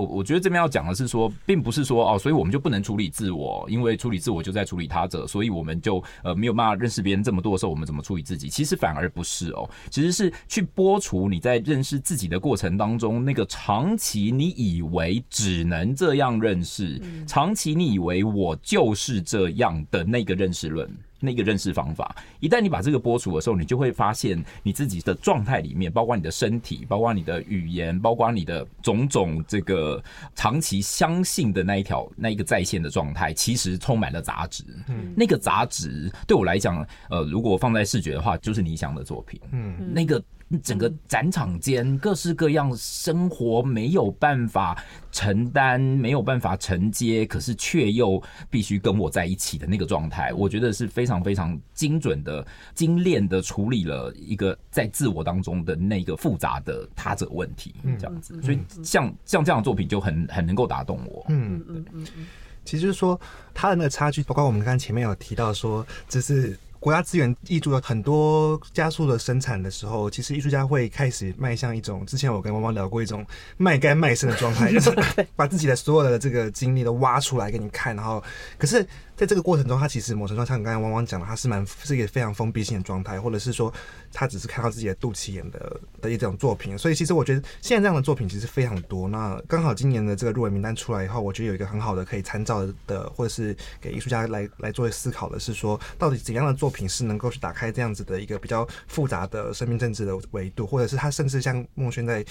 我我觉得这边要讲的是说，并不是说哦，所以我们就不能处理自我，因为处理自我就在处理他者，所以我们就呃没有办法认识别人这么多的时候，我们怎么处理自己？其实反而不是哦，其实是去剥除你在认识自己的过程当中那个长期你以为只能这样认识，长期你以为我就是这样的那个认识论。那个认识方法，一旦你把这个播出的时候，你就会发现你自己的状态里面，包括你的身体，包括你的语言，包括你的种种这个长期相信的那一条那一个在线的状态，其实充满了杂质。嗯，那个杂质对我来讲，呃，如果放在视觉的话，就是理想的作品。嗯，那个。整个展场间各式各样生活没有办法承担，没有办法承接，可是却又必须跟我在一起的那个状态，我觉得是非常非常精准的、精炼的处理了一个在自我当中的那个复杂的他者问题，这样子。所以像像这样的作品就很很能够打动我。嗯嗯嗯嗯，其实就是说他的那个差距，包括我们刚刚前面有提到说，这是。国家资源挹注了很多加速的生产的时候，其实艺术家会开始迈向一种，之前我跟汪汪聊过一种卖肝卖肾的状态，就是 把自己的所有的这个经历都挖出来给你看，然后可是。在这个过程中，他其实某程度上像刚才汪汪讲的，他是蛮是一个非常封闭性的状态，或者是说他只是看到自己的肚脐眼的的一种作品。所以其实我觉得现在这样的作品其实非常多。那刚好今年的这个入围名单出来以后，我觉得有一个很好的可以参照的，或者是给艺术家来来作为思考的是说，到底怎样的作品是能够去打开这样子的一个比较复杂的生命政治的维度，或者是他甚至像孟轩在。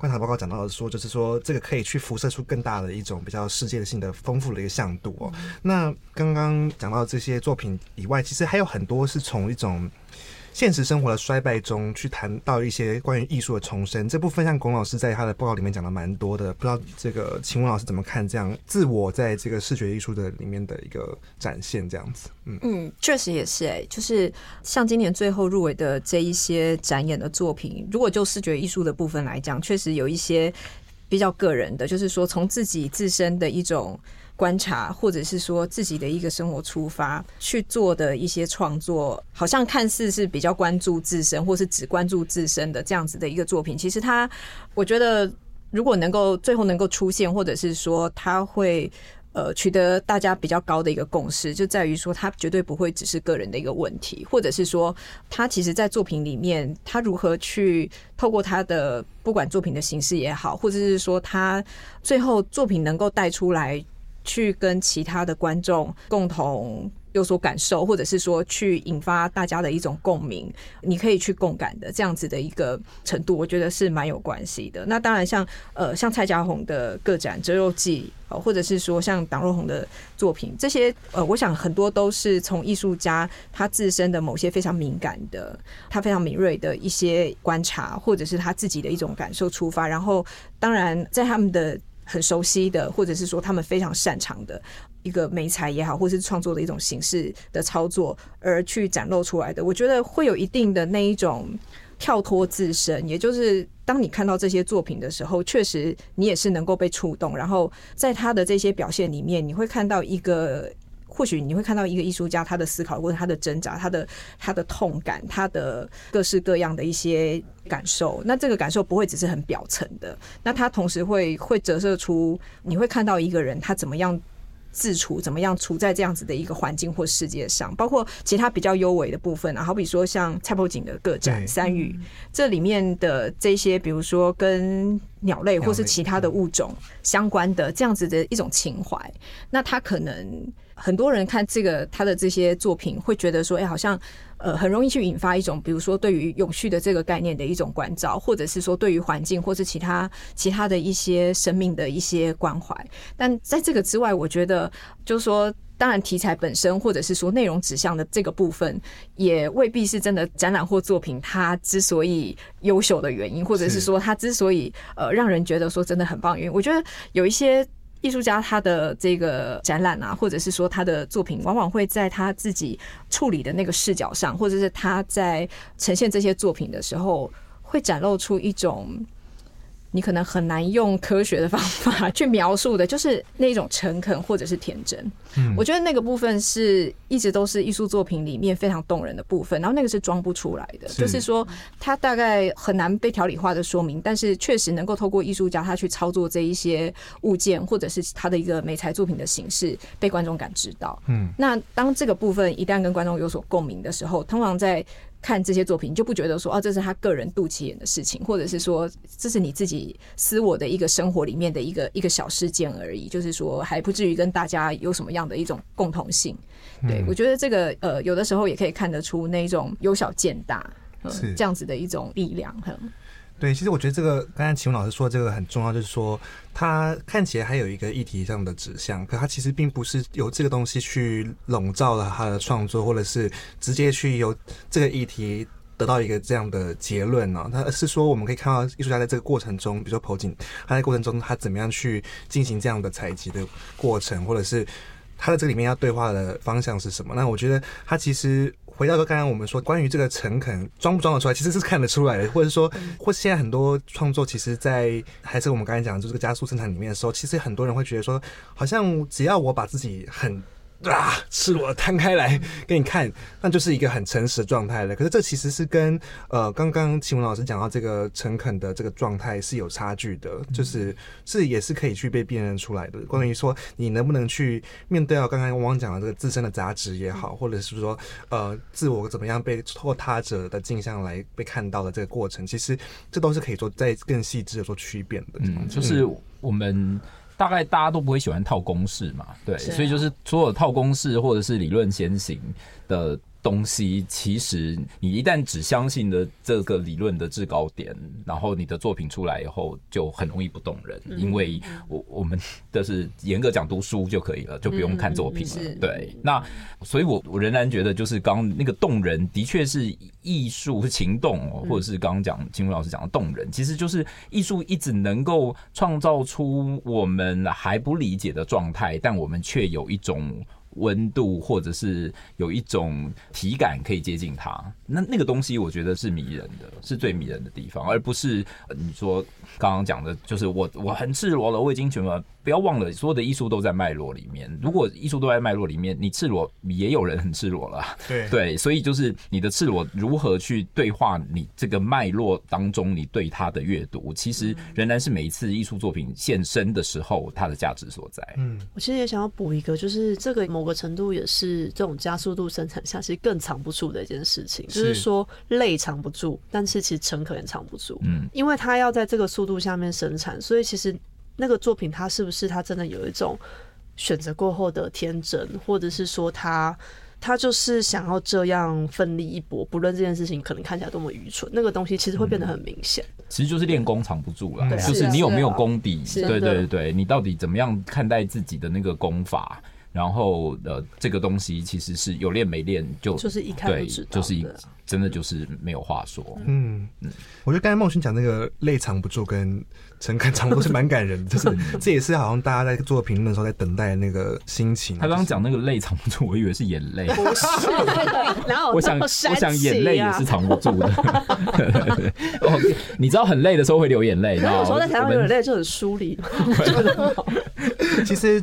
观察报告讲到的说，就是说这个可以去辐射出更大的一种比较世界性的丰富的一个向度哦。那刚刚讲到这些作品以外，其实还有很多是从一种。现实生活的衰败中，去谈到一些关于艺术的重生这部分，像龚老师在他的报告里面讲的蛮多的。不知道这个请问老师怎么看这样自我在这个视觉艺术的里面的一个展现？这样子，嗯嗯，确实也是哎、就是像今年最后入围的这一些展演的作品，如果就视觉艺术的部分来讲，确实有一些比较个人的，就是说从自己自身的一种。观察，或者是说自己的一个生活出发去做的一些创作，好像看似是比较关注自身，或是只关注自身的这样子的一个作品。其实他，我觉得如果能够最后能够出现，或者是说他会呃取得大家比较高的一个共识，就在于说他绝对不会只是个人的一个问题，或者是说他其实在作品里面，他如何去透过他的不管作品的形式也好，或者是说他最后作品能够带出来。去跟其他的观众共同有所感受，或者是说去引发大家的一种共鸣，你可以去共感的这样子的一个程度，我觉得是蛮有关系的。那当然像，呃像蔡家红的个展《遮肉记》，或者是说像党若红的作品，这些呃，我想很多都是从艺术家他自身的某些非常敏感的、他非常敏锐的一些观察，或者是他自己的一种感受出发，然后当然在他们的。很熟悉的，或者是说他们非常擅长的一个美材也好，或是创作的一种形式的操作，而去展露出来的，我觉得会有一定的那一种跳脱自身，也就是当你看到这些作品的时候，确实你也是能够被触动。然后在他的这些表现里面，你会看到一个。或许你会看到一个艺术家他的思考，或者他的挣扎，他的他的痛感，他的各式各样的一些感受。那这个感受不会只是很表层的，那他同时会会折射出，你会看到一个人他怎么样自处，怎么样处在这样子的一个环境或世界上。包括其他比较优美的部分啊，好比说像蔡柏景的个展《山语》，这里面的这些，比如说跟鸟类或是其他的物种相关的这样子的一种情怀，那他可能。很多人看这个他的这些作品，会觉得说，哎，好像呃很容易去引发一种，比如说对于永续的这个概念的一种关照，或者是说对于环境或是其他其他的一些生命的一些关怀。但在这个之外，我觉得就是说，当然题材本身或者是说内容指向的这个部分，也未必是真的展览或作品它之所以优秀的原因，或者是说它之所以呃让人觉得说真的很棒的原因。我觉得有一些。艺术家他的这个展览啊，或者是说他的作品，往往会在他自己处理的那个视角上，或者是他在呈现这些作品的时候，会展露出一种。你可能很难用科学的方法去描述的，就是那种诚恳或者是天真。嗯，我觉得那个部分是一直都是艺术作品里面非常动人的部分，然后那个是装不出来的，就是说它大概很难被条理化的说明，但是确实能够透过艺术家他去操作这一些物件，或者是他的一个美材作品的形式，被观众感知到。嗯，那当这个部分一旦跟观众有所共鸣的时候，通常在。看这些作品，你就不觉得说，哦，这是他个人肚脐眼的事情，或者是说，这是你自己私我的一个生活里面的一个一个小事件而已，就是说，还不至于跟大家有什么样的一种共同性。对，我觉得这个呃，有的时候也可以看得出那种由小见大，呃，这样子的一种力量。对，其实我觉得这个刚才启文老师说的这个很重要，就是说他看起来还有一个议题上的指向，可他其实并不是由这个东西去笼罩了他的创作，或者是直接去由这个议题得到一个这样的结论呢。他是说我们可以看到艺术家在这个过程中，比如说侯景，他在过程中他怎么样去进行这样的采集的过程，或者是他在这里面要对话的方向是什么？那我觉得他其实。回到说，刚刚我们说关于这个诚恳装不装得出来，其实是看得出来的，或者说，或现在很多创作，其实，在还是我们刚才讲，就是这个加速生产里面的时候，其实很多人会觉得说，好像只要我把自己很。啊，赤裸摊开来给你看，那就是一个很诚实的状态了。可是这其实是跟呃刚刚启文老师讲到这个诚恳的这个状态是有差距的，就是是也是可以去被辨认出来的。关于说你能不能去面对到刚刚汪汪讲的这个自身的杂质也好，或者是说呃自我怎么样被或他者的镜像来被看到的这个过程，其实这都是可以做在更细致的做区别的。嗯，就是我们。大概大家都不会喜欢套公式嘛，对，所以就是所有套公式或者是理论先行的。东西其实，你一旦只相信了这个理论的制高点，然后你的作品出来以后就很容易不动人，因为我我们的是严格讲读书就可以了，就不用看作品了。对，那所以我我仍然觉得，就是刚那个动人的确是艺术情动，或者是刚刚讲金文老师讲的动人，其实就是艺术一直能够创造出我们还不理解的状态，但我们却有一种。温度，或者是有一种体感可以接近它，那那个东西我觉得是迷人的，是最迷人的地方，而不是你说刚刚讲的，就是我我很赤裸了，我已经全部。不要忘了，所有的艺术都在脉络里面。如果艺术都在脉络里面，你赤裸也有人很赤裸了。对 对，所以就是你的赤裸如何去对话你这个脉络当中，你对它的阅读，其实仍然是每一次艺术作品现身的时候，它的价值所在。嗯，我其实也想要补一个，就是这个某个程度也是这种加速度生产下，其实更藏不住的一件事情，就是说泪藏不住，但是其实诚可也藏不住。嗯，因为它要在这个速度下面生产，所以其实。那个作品，他是不是他真的有一种选择过后的天真，或者是说他他就是想要这样奋力一搏，不论这件事情可能看起来多么愚蠢，那个东西其实会变得很明显。嗯，其实就是练功藏不住了，就是你有没有功底，对对对，你到底怎么样看待自己的那个功法？然后呃，这个东西其实是有练没练就就是一看就知道，就是一真的就是没有话说。嗯嗯，我觉得刚才孟勋讲那个泪藏不住跟诚恳藏不住是蛮感人的，就是这也是好像大家在做评论的时候在等待那个心情。他刚刚讲那个泪藏不住，我以为是眼泪，不是，然 后我想我想眼泪也是藏不住的。哦，你知道很累的时候会流眼泪，然后有时候在台上流眼泪就很疏离。其实。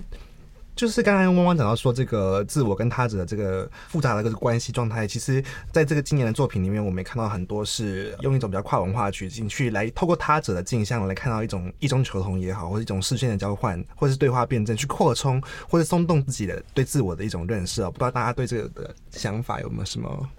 就是刚才汪汪讲到说，这个自我跟他者的这个复杂的个关系状态，其实在这个今年的作品里面，我们也看到很多是用一种比较跨文化的取景去来透过他者的镜像来看到一种异中求同也好，或者一种视线的交换，或者是对话辩证去扩充或者松动自己的对自我的一种认识啊。不知道大家对这个的想法有没有什么？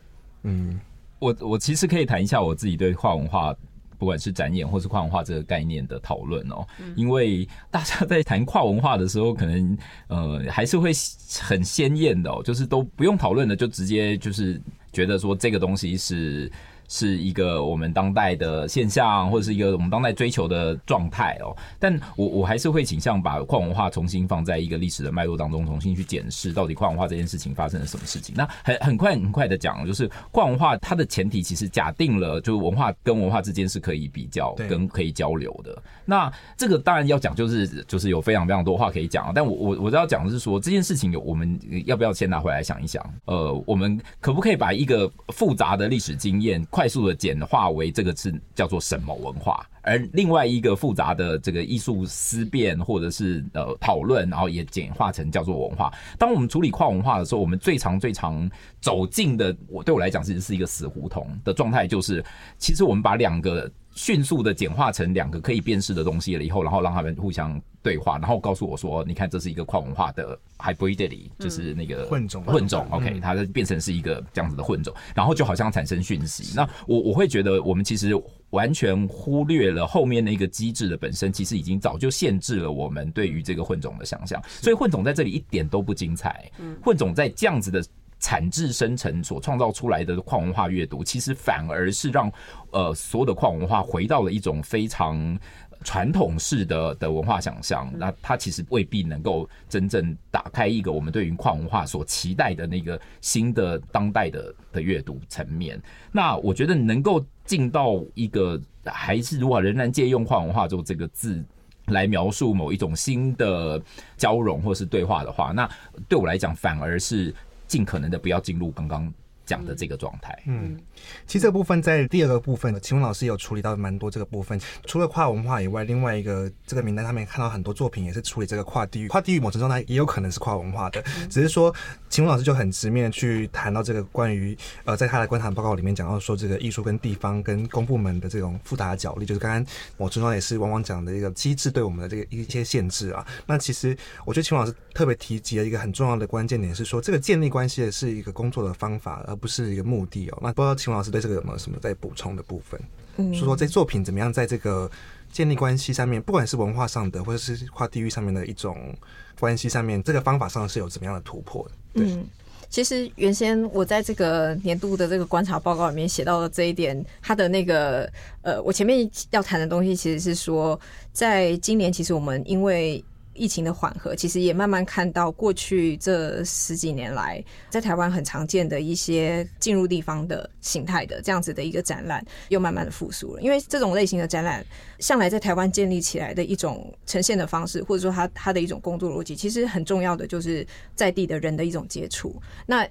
嗯，我我其实可以谈一下我自己对跨文化。不管是展演或是跨文化这个概念的讨论哦，因为大家在谈跨文化的时候，可能呃还是会很鲜艳的哦，就是都不用讨论的，就直接就是觉得说这个东西是。是一个我们当代的现象，或者是一个我们当代追求的状态哦。但我我还是会倾向把跨文化重新放在一个历史的脉络当中，重新去检视到底跨文化这件事情发生了什么事情。那很很快很快的讲，就是跨文化它的前提其实假定了，就是文化跟文化之间是可以比较跟可以交流的。那这个当然要讲，就是就是有非常非常多话可以讲。但我我我要讲的是说，这件事情有我们要不要先拿回来想一想？呃，我们可不可以把一个复杂的历史经验？快速的简化为这个是叫做什么文化，而另外一个复杂的这个艺术思辨或者是呃讨论，然后也简化成叫做文化。当我们处理跨文化的时候，我们最常最常走进的，我对我来讲其实是一个死胡同的状态，就是其实我们把两个迅速的简化成两个可以辨识的东西了以后，然后让他们互相对话，然后告诉我说，你看这是一个跨文化的 hybridity，就是那个混种混种，OK，它变成是一个这样子的混种，然后就好像产生讯息。那我我会觉得，我们其实完全忽略了后面那个机制的本身，其实已经早就限制了我们对于这个混种的想象。所以混种在这里一点都不精彩。混种在这样子的产制生成所创造出来的矿文化阅读，其实反而是让呃所有的矿文化回到了一种非常。传统式的的文化想象，那它其实未必能够真正打开一个我们对于跨文化所期待的那个新的当代的的阅读层面。那我觉得能够进到一个，还是如果仍然借用跨文化做这个字来描述某一种新的交融或是对话的话，那对我来讲反而是尽可能的不要进入刚刚讲的这个状态。嗯。其实这个部分在第二个部分，秦文老师有处理到蛮多这个部分。除了跨文化以外，另外一个这个名单上面看到很多作品也是处理这个跨地域。跨地域某种状态也有可能是跨文化的，只是说秦文老师就很直面去谈到这个关于呃，在他的观察报告里面讲到说这个艺术跟地方跟公部门的这种复杂的角力，就是刚刚某种状态也是往往讲的一个机制对我们的这个一些限制啊。那其实我觉得请问老师特别提及了一个很重要的关键点是说，这个建立关系的是一个工作的方法，而不是一个目的哦。那不知道请问老师对这个有没有什么在补充的部分？嗯，说说这作品怎么样在这个建立关系上面，不管是文化上的，或者是跨地域上面的一种关系上面，这个方法上是有怎么样的突破的？对，嗯，其实原先我在这个年度的这个观察报告里面写到的这一点，它的那个呃，我前面要谈的东西其实是说，在今年其实我们因为。疫情的缓和，其实也慢慢看到过去这十几年来，在台湾很常见的一些进入地方的形态的这样子的一个展览，又慢慢的复苏了。因为这种类型的展览，向来在台湾建立起来的一种呈现的方式，或者说它它的一种工作逻辑，其实很重要的就是在地的人的一种接触。那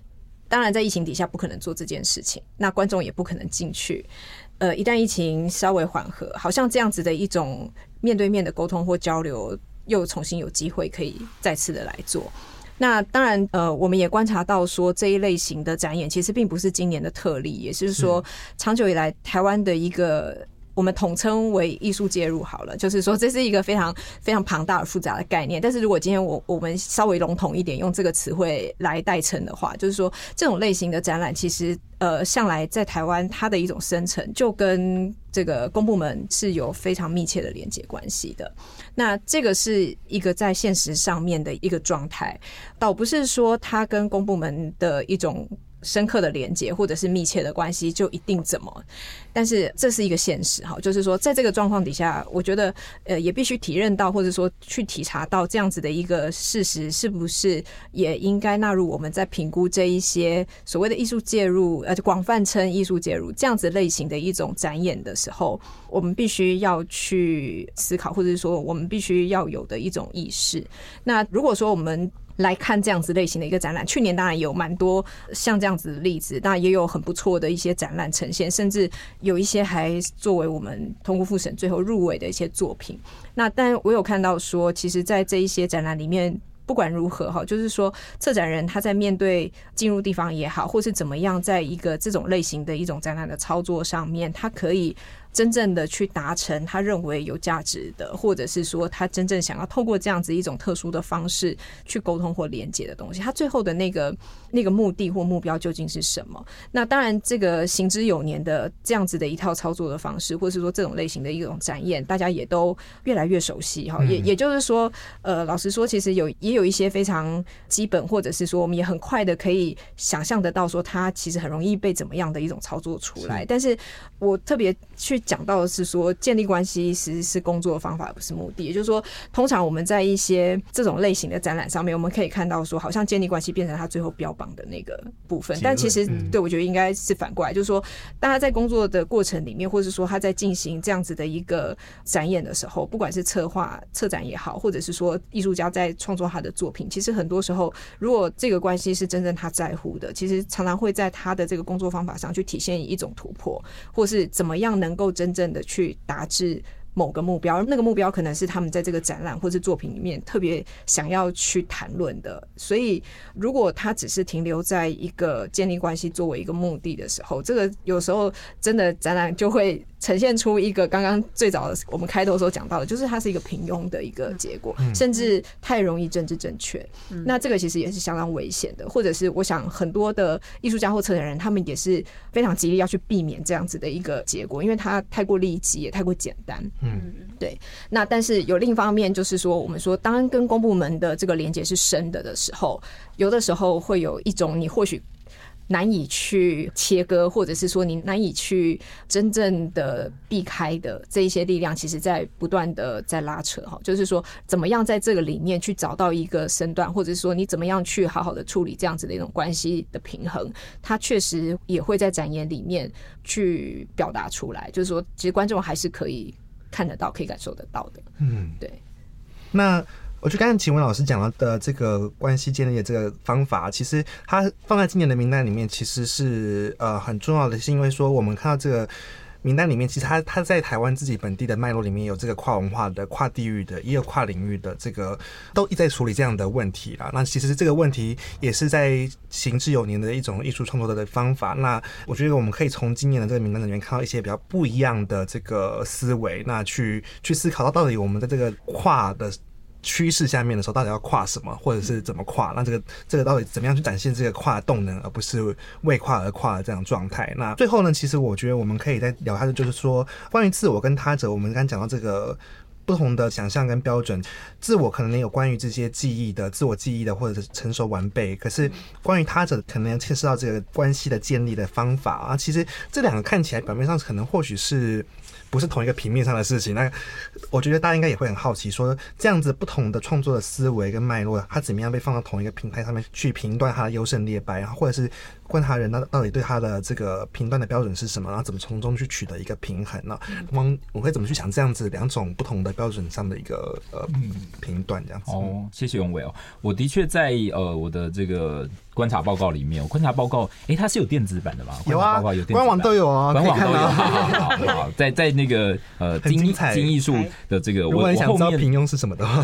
当然，在疫情底下不可能做这件事情，那观众也不可能进去。呃，一旦疫情稍微缓和，好像这样子的一种面对面的沟通或交流。又重新有机会可以再次的来做，那当然，呃，我们也观察到说这一类型的展演其实并不是今年的特例，也就是说，长久以来台湾的一个。我们统称为艺术介入好了，就是说这是一个非常非常庞大而复杂的概念。但是如果今天我我们稍微笼统一点，用这个词汇来代称的话，就是说这种类型的展览，其实呃向来在台湾它的一种生成，就跟这个公部门是有非常密切的连接关系的。那这个是一个在现实上面的一个状态，倒不是说它跟公部门的一种。深刻的连接或者是密切的关系就一定怎么，但是这是一个现实哈，就是说在这个状况底下，我觉得呃也必须体认到或者说去体察到这样子的一个事实，是不是也应该纳入我们在评估这一些所谓的艺术介入，呃，广泛称艺术介入这样子类型的一种展演的时候，我们必须要去思考，或者是说我们必须要有的一种意识。那如果说我们来看这样子类型的一个展览，去年当然有蛮多像这样子的例子，当然也有很不错的一些展览呈现，甚至有一些还作为我们通过复审最后入围的一些作品。那但我有看到说，其实，在这一些展览里面，不管如何哈，就是说策展人他在面对进入地方也好，或是怎么样，在一个这种类型的一种展览的操作上面，他可以。真正的去达成他认为有价值的，或者是说他真正想要透过这样子一种特殊的方式去沟通或连接的东西，他最后的那个那个目的或目标究竟是什么？那当然，这个行之有年的这样子的一套操作的方式，或者是说这种类型的一种展演，大家也都越来越熟悉哈。也也就是说，呃，老实说，其实有也有一些非常基本，或者是说我们也很快的可以想象得到，说它其实很容易被怎么样的一种操作出来。但是我特别去。讲到的是说，建立关系其实是工作的方法，不是目的。也就是说，通常我们在一些这种类型的展览上面，我们可以看到说，好像建立关系变成他最后标榜的那个部分。但其实，对我觉得应该是反过来，就是说，大家在工作的过程里面，或者是说他在进行这样子的一个展演的时候，不管是策划策展也好，或者是说艺术家在创作他的作品，其实很多时候，如果这个关系是真正他在乎的，其实常常会在他的这个工作方法上去体现一种突破，或是怎么样能够。真正的去达至某个目标，那个目标可能是他们在这个展览或者作品里面特别想要去谈论的。所以，如果他只是停留在一个建立关系作为一个目的的时候，这个有时候真的展览就会。呈现出一个刚刚最早的我们开头的时候讲到的，就是它是一个平庸的一个结果，甚至太容易政治正确。那这个其实也是相当危险的，或者是我想很多的艺术家或策展人，他们也是非常极力要去避免这样子的一个结果，因为它太过利己也太过简单。嗯，对。那但是有另一方面，就是说我们说，当跟公部门的这个连接是深的的时候，有的时候会有一种你或许。难以去切割，或者是说你难以去真正的避开的这一些力量，其实在不断的在拉扯哈。就是说，怎么样在这个里面去找到一个身段，或者是说你怎么样去好好的处理这样子的一种关系的平衡，它确实也会在展演里面去表达出来。就是说，其实观众还是可以看得到、可以感受得到的。嗯，对。那。我觉得刚才晴雯老师讲到的这个关系建立的这个方法，其实它放在今年的名单里面，其实是呃很重要的，是因为说我们看到这个名单里面，其实它它在台湾自己本地的脉络里面有这个跨文化的、跨地域的，也有跨领域的，这个都一在处理这样的问题啦。那其实这个问题也是在行之有年的一种艺术创作的方法。那我觉得我们可以从今年的这个名单里面看到一些比较不一样的这个思维，那去去思考到到底我们的这个跨的。趋势下面的时候，到底要跨什么，或者是怎么跨？那这个这个到底怎么样去展现这个跨的动能，而不是为跨而跨的这样状态？那最后呢，其实我觉得我们可以再聊下去，就是说关于自我跟他者，我们刚刚讲到这个不同的想象跟标准，自我可能有关于这些记忆的自我记忆的，或者是成熟完备。可是关于他者，可能牵涉到这个关系的建立的方法啊。其实这两个看起来表面上可能或许是。不是同一个平面上的事情，那我觉得大家应该也会很好奇，说这样子不同的创作的思维跟脉络，它怎么样被放到同一个平台上面去评断它的优胜劣败，然后或者是观察人到到底对他的这个评断的标准是什么，然后怎么从中去取得一个平衡呢？我我会怎么去想这样子两种不同的标准上的一个呃评断这样子？哦，谢谢永伟哦，我的确在呃我的这个。观察报告里面，我观察报告，哎、欸，它是有电子版的吗？有啊，有电子官网都有啊，官网都有。好好好，好，在在那个呃精彩金艺术的这个，如果你想知道平庸是什么的话，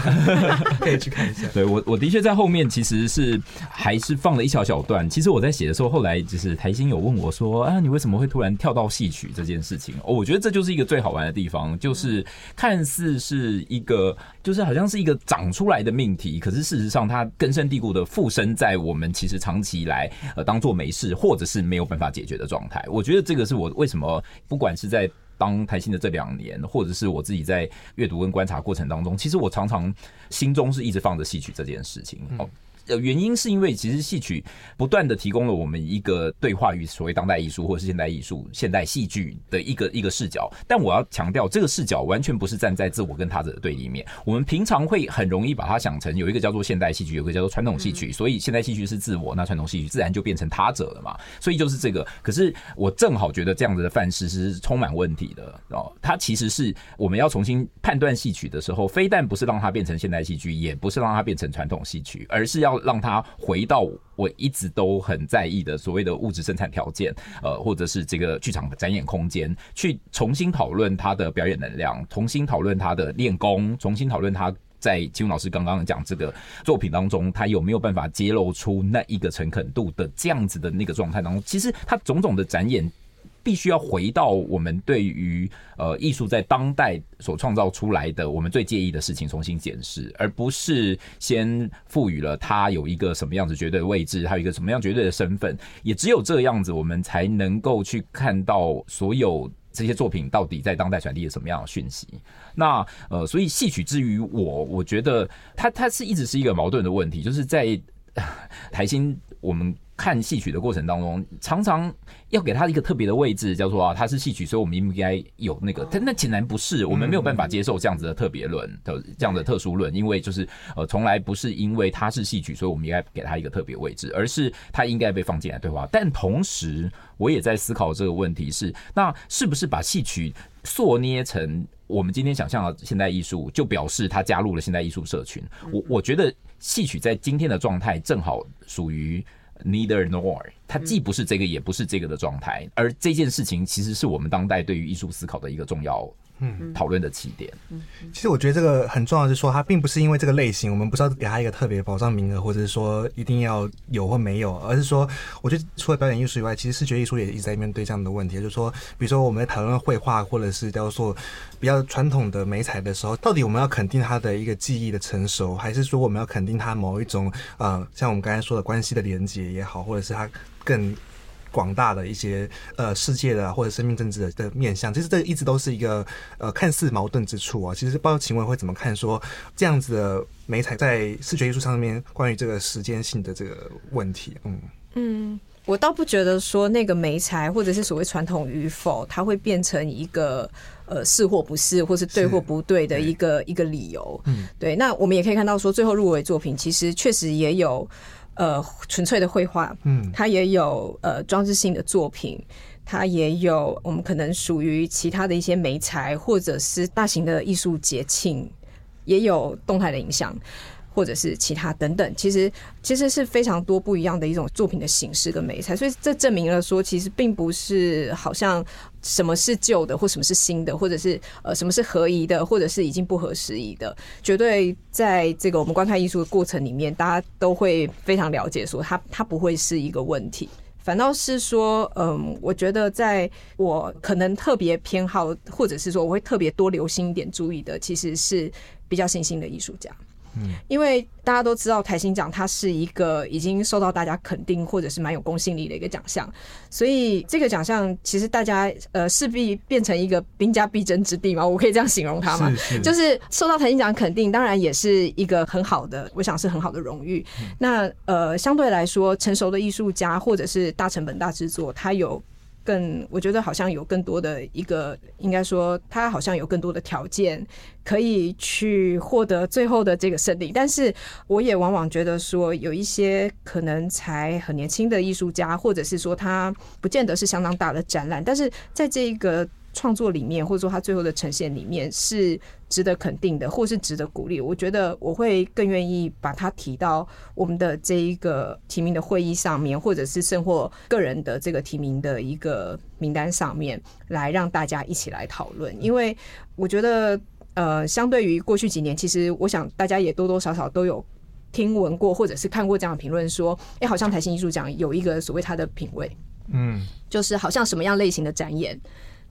可以去看一下。对我，我的确在后面其实是还是放了一小小段。其实我在写的时候，后来就是台新有问我说啊，你为什么会突然跳到戏曲这件事情？哦，我觉得这就是一个最好玩的地方，就是看似是一个，就是好像是一个长出来的命题，可是事实上它根深蒂固的附身在我们其实。长期以来，呃，当做没事，或者是没有办法解决的状态。我觉得这个是我为什么，不管是在当台新的这两年，或者是我自己在阅读跟观察过程当中，其实我常常心中是一直放着戏曲这件事情。哦，呃，原因是因为其实戏曲不断的提供了我们一个对话与所谓当代艺术或者是现代艺术、现代戏剧的一个一个视角。但我要强调，这个视角完全不是站在自我跟他者的对立面。我们平常会很容易把它想成有一个叫做现代戏剧，有一个叫做传统戏曲。所以现代戏剧是自我，那传统戏剧自然就变成他者了嘛。所以就是这个。可是我正好觉得这样子的范式是充满问题的哦。它其实是我们要重新判断戏曲的时候，非但不是让它变成现代戏剧，也不是让它变成传统戏曲，而是要让它回到我一直都很在意的所谓的物质生产条件，呃，或者是这个剧场的展演空间，去重新讨论它的表演能量，重新讨论它的练功，重新讨论它在金老师刚刚讲这个作品当中，他有没有办法揭露出那一个诚恳度的这样子的那个状态当中，其实他种种的展演。必须要回到我们对于呃艺术在当代所创造出来的我们最介意的事情重新检视，而不是先赋予了它有一个什么样子绝对的位置，还有一个什么样绝对的身份。也只有这样子，我们才能够去看到所有这些作品到底在当代传递了什么样的讯息。那呃，所以戏曲之于我，我觉得它它是一直是一个矛盾的问题，就是在台新我们。看戏曲的过程当中，常常要给他一个特别的位置，叫做啊，他是戏曲，所以我们应该有那个。但那显然不是，我们没有办法接受这样子的特别论的这样的特殊论，因为就是呃，从来不是因为他是戏曲，所以我们应该给他一个特别位置，而是他应该被放进来对话。但同时，我也在思考这个问题是：那是不是把戏曲塑捏成我们今天想象的现代艺术，就表示他加入了现代艺术社群？我我觉得戏曲在今天的状态正好属于。Neither nor，它既不是这个，也不是这个的状态，而这件事情其实是我们当代对于艺术思考的一个重要。嗯，讨论的起点。嗯，其实我觉得这个很重要，是说它并不是因为这个类型，我们不是要给它一个特别保障名额，或者是说一定要有或没有，而是说，我觉得除了表演艺术以外，其实视觉艺术也一直在面对这样的问题，就是说，比如说我们在讨论绘画或者是雕塑比较传统的美材的时候，到底我们要肯定它的一个技艺的成熟，还是说我们要肯定它某一种呃，像我们刚才说的关系的连接也好，或者是它更。广大的一些呃世界的或者生命政治的的面向，其实这一直都是一个呃看似矛盾之处啊。其实不知道请问会怎么看说这样子的媒材在视觉艺术上面关于这个时间性的这个问题？嗯嗯，我倒不觉得说那个媒材或者是所谓传统与否，它会变成一个呃是或不是，或是对或不对的一个一个理由。嗯，对。那我们也可以看到说，最后入围作品其实确实也有。呃，纯粹的绘画，嗯，它也有呃装置性的作品，它也有我们可能属于其他的一些媒材，或者是大型的艺术节庆，也有动态的影像。或者是其他等等，其实其实是非常多不一样的一种作品的形式跟美材，所以这证明了说，其实并不是好像什么是旧的，或什么是新的，或者是呃什么是合宜的，或者是已经不合时宜的，绝对在这个我们观看艺术的过程里面，大家都会非常了解，说它它不会是一个问题，反倒是说，嗯，我觉得在我可能特别偏好，或者是说我会特别多留心一点注意的，其实是比较新兴的艺术家。嗯，因为大家都知道台新奖它是一个已经受到大家肯定或者是蛮有公信力的一个奖项，所以这个奖项其实大家呃势必变成一个兵家必争之地嘛，我可以这样形容它嘛？是是，就是受到台新奖肯定，当然也是一个很好的，我想是很好的荣誉。那呃相对来说，成熟的艺术家或者是大成本大制作，它有。更，我觉得好像有更多的一个，应该说他好像有更多的条件可以去获得最后的这个胜利。但是，我也往往觉得说，有一些可能才很年轻的艺术家，或者是说他不见得是相当大的展览，但是在这一个。创作里面，或者说他最后的呈现里面是值得肯定的，或是值得鼓励。我觉得我会更愿意把它提到我们的这一个提名的会议上面，或者是甚或个人的这个提名的一个名单上面，来让大家一起来讨论。因为我觉得，呃，相对于过去几年，其实我想大家也多多少少都有听闻过，或者是看过这样的评论，说，哎，好像台新艺术奖有一个所谓它的品味，嗯，就是好像什么样类型的展演。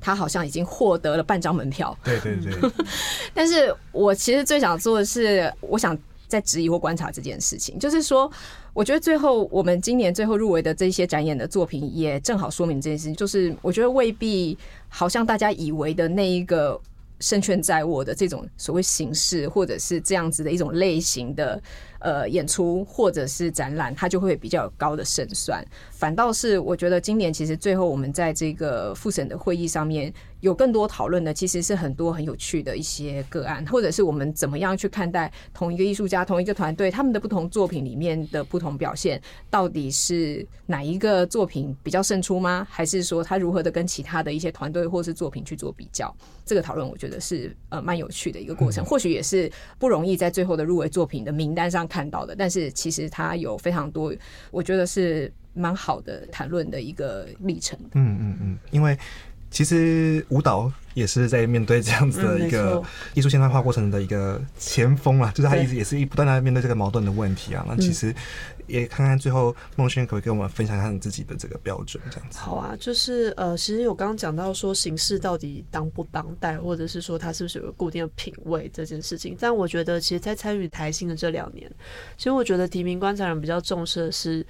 他好像已经获得了半张门票。对对对。但是我其实最想做的是，我想在质疑或观察这件事情。就是说，我觉得最后我们今年最后入围的这些展演的作品，也正好说明这件事情。就是我觉得未必好像大家以为的那一个胜券在握的这种所谓形式，或者是这样子的一种类型的。呃，演出或者是展览，它就会比较高的胜算。反倒是我觉得今年其实最后我们在这个复审的会议上面有更多讨论的，其实是很多很有趣的一些个案，或者是我们怎么样去看待同一个艺术家、同一个团队他们的不同作品里面的不同表现，到底是哪一个作品比较胜出吗？还是说他如何的跟其他的一些团队或是作品去做比较？这个讨论我觉得是呃蛮有趣的一个过程，或许也是不容易在最后的入围作品的名单上看到的，但是其实它有非常多，我觉得是蛮好的谈论的一个历程。嗯嗯嗯，因为其实舞蹈也是在面对这样子的一个艺术现代化过程的一个前锋啊，就是他一直也是一不断在面对这个矛盾的问题啊。那其实。也看看最后孟轩可不可以跟我们分享一下你自己的这个标准，这样子。好啊，就是呃，其实我刚刚讲到说形式到底当不当代，或者是说它是不是有个固定的品味这件事情。但我觉得，其实，在参与台新的这两年，其实我觉得提名观察人比较重视的是，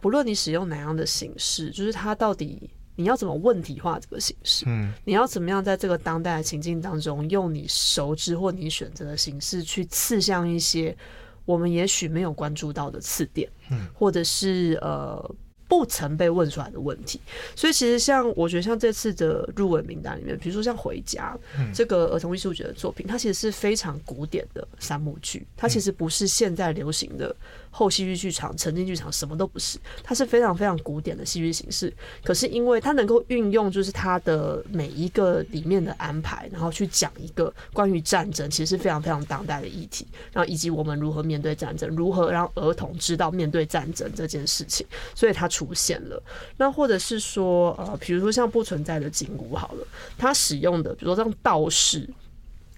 不论你使用哪样的形式，就是它到底你要怎么问题化这个形式，嗯，你要怎么样在这个当代的情境当中，用你熟知或你选择的形式去刺向一些。我们也许没有关注到的刺点，嗯，或者是呃不曾被问出来的问题，所以其实像我觉得像这次的入围名单里面，比如说像《回家》这个儿童艺术节的作品，它其实是非常古典的三幕剧，它其实不是现在流行的。后戏剧剧场、沉浸剧场什么都不是，它是非常非常古典的戏剧形式。可是因为它能够运用，就是它的每一个里面的安排，然后去讲一个关于战争，其实是非常非常当代的议题。然后以及我们如何面对战争，如何让儿童知道面对战争这件事情，所以它出现了。那或者是说，呃，比如说像不存在的景物好了，它使用的，比如说像道士。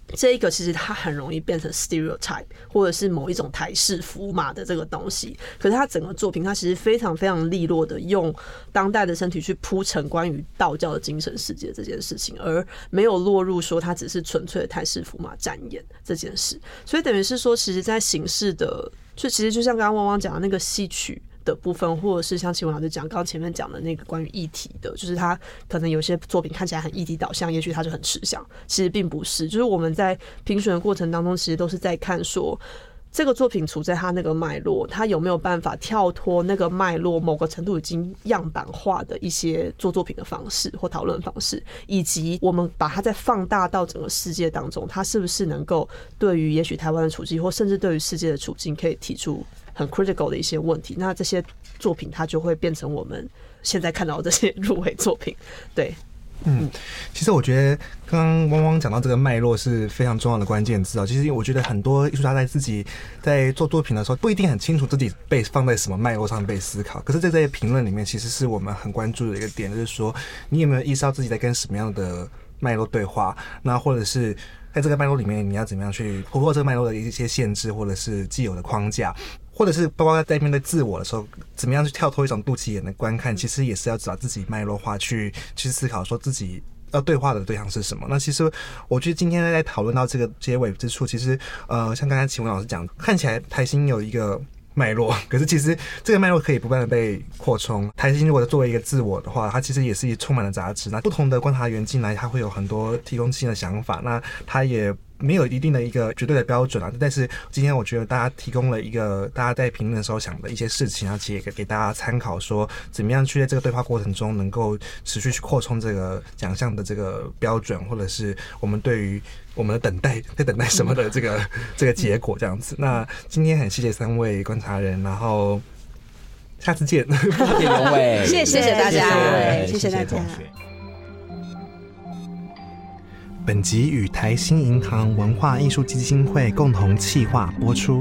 这一个其实它很容易变成 stereotype，或者是某一种台式符码的这个东西。可是它整个作品，它其实非常非常利落的用当代的身体去铺陈关于道教的精神世界这件事情，而没有落入说它只是纯粹的台式符码展演这件事。所以等于是说，其实，在形式的，就其实就像刚刚汪汪讲的那个戏曲。的部分，或者是像秦文老师讲，刚前面讲的那个关于议题的，就是他可能有些作品看起来很议题导向，也许他就很吃香，其实并不是。就是我们在评选的过程当中，其实都是在看说这个作品处在他那个脉络，他有没有办法跳脱那个脉络，某个程度已经样板化的一些做作品的方式或讨论方式，以及我们把它再放大到整个世界当中，它是不是能够对于也许台湾的处境，或甚至对于世界的处境，可以提出。很 critical 的一些问题，那这些作品它就会变成我们现在看到的这些 入围作品。对，嗯，其实我觉得刚刚汪汪讲到这个脉络是非常重要的关键字啊。其实我觉得很多艺术家在自己在做作品的时候，不一定很清楚自己被放在什么脉络上被思考。可是，在这些评论里面，其实是我们很关注的一个点，就是说你有没有意识到自己在跟什么样的脉络对话？那或者是在这个脉络里面，你要怎么样去突破这个脉络的一些限制，或者是既有的框架？或者是包括在面对自我的时候，怎么样去跳脱一种肚脐眼的观看，其实也是要找自己脉络化去去思考，说自己要对话的对象是什么。那其实我觉得今天在讨论到这个结尾之处，其实呃，像刚才启文老师讲，看起来台新有一个脉络，可是其实这个脉络可以不断的被扩充。台新如果作为一个自我的话，它其实也是充满了杂质。那不同的观察员进来，他会有很多提供新的想法，那他也。没有一定的一个绝对的标准啊，但是今天我觉得大家提供了一个大家在评论的时候想的一些事情，啊，其实也给给大家参考，说怎么样去在这个对话过程中能够持续去扩充这个奖项的这个标准，或者是我们对于我们的等待 在等待什么的这个这个结果这样子。那今天很谢谢三位观察人，然后下次见，谢谢谢谢大家，谢谢大家。本集与台新银行文化艺术基金会共同企划播出。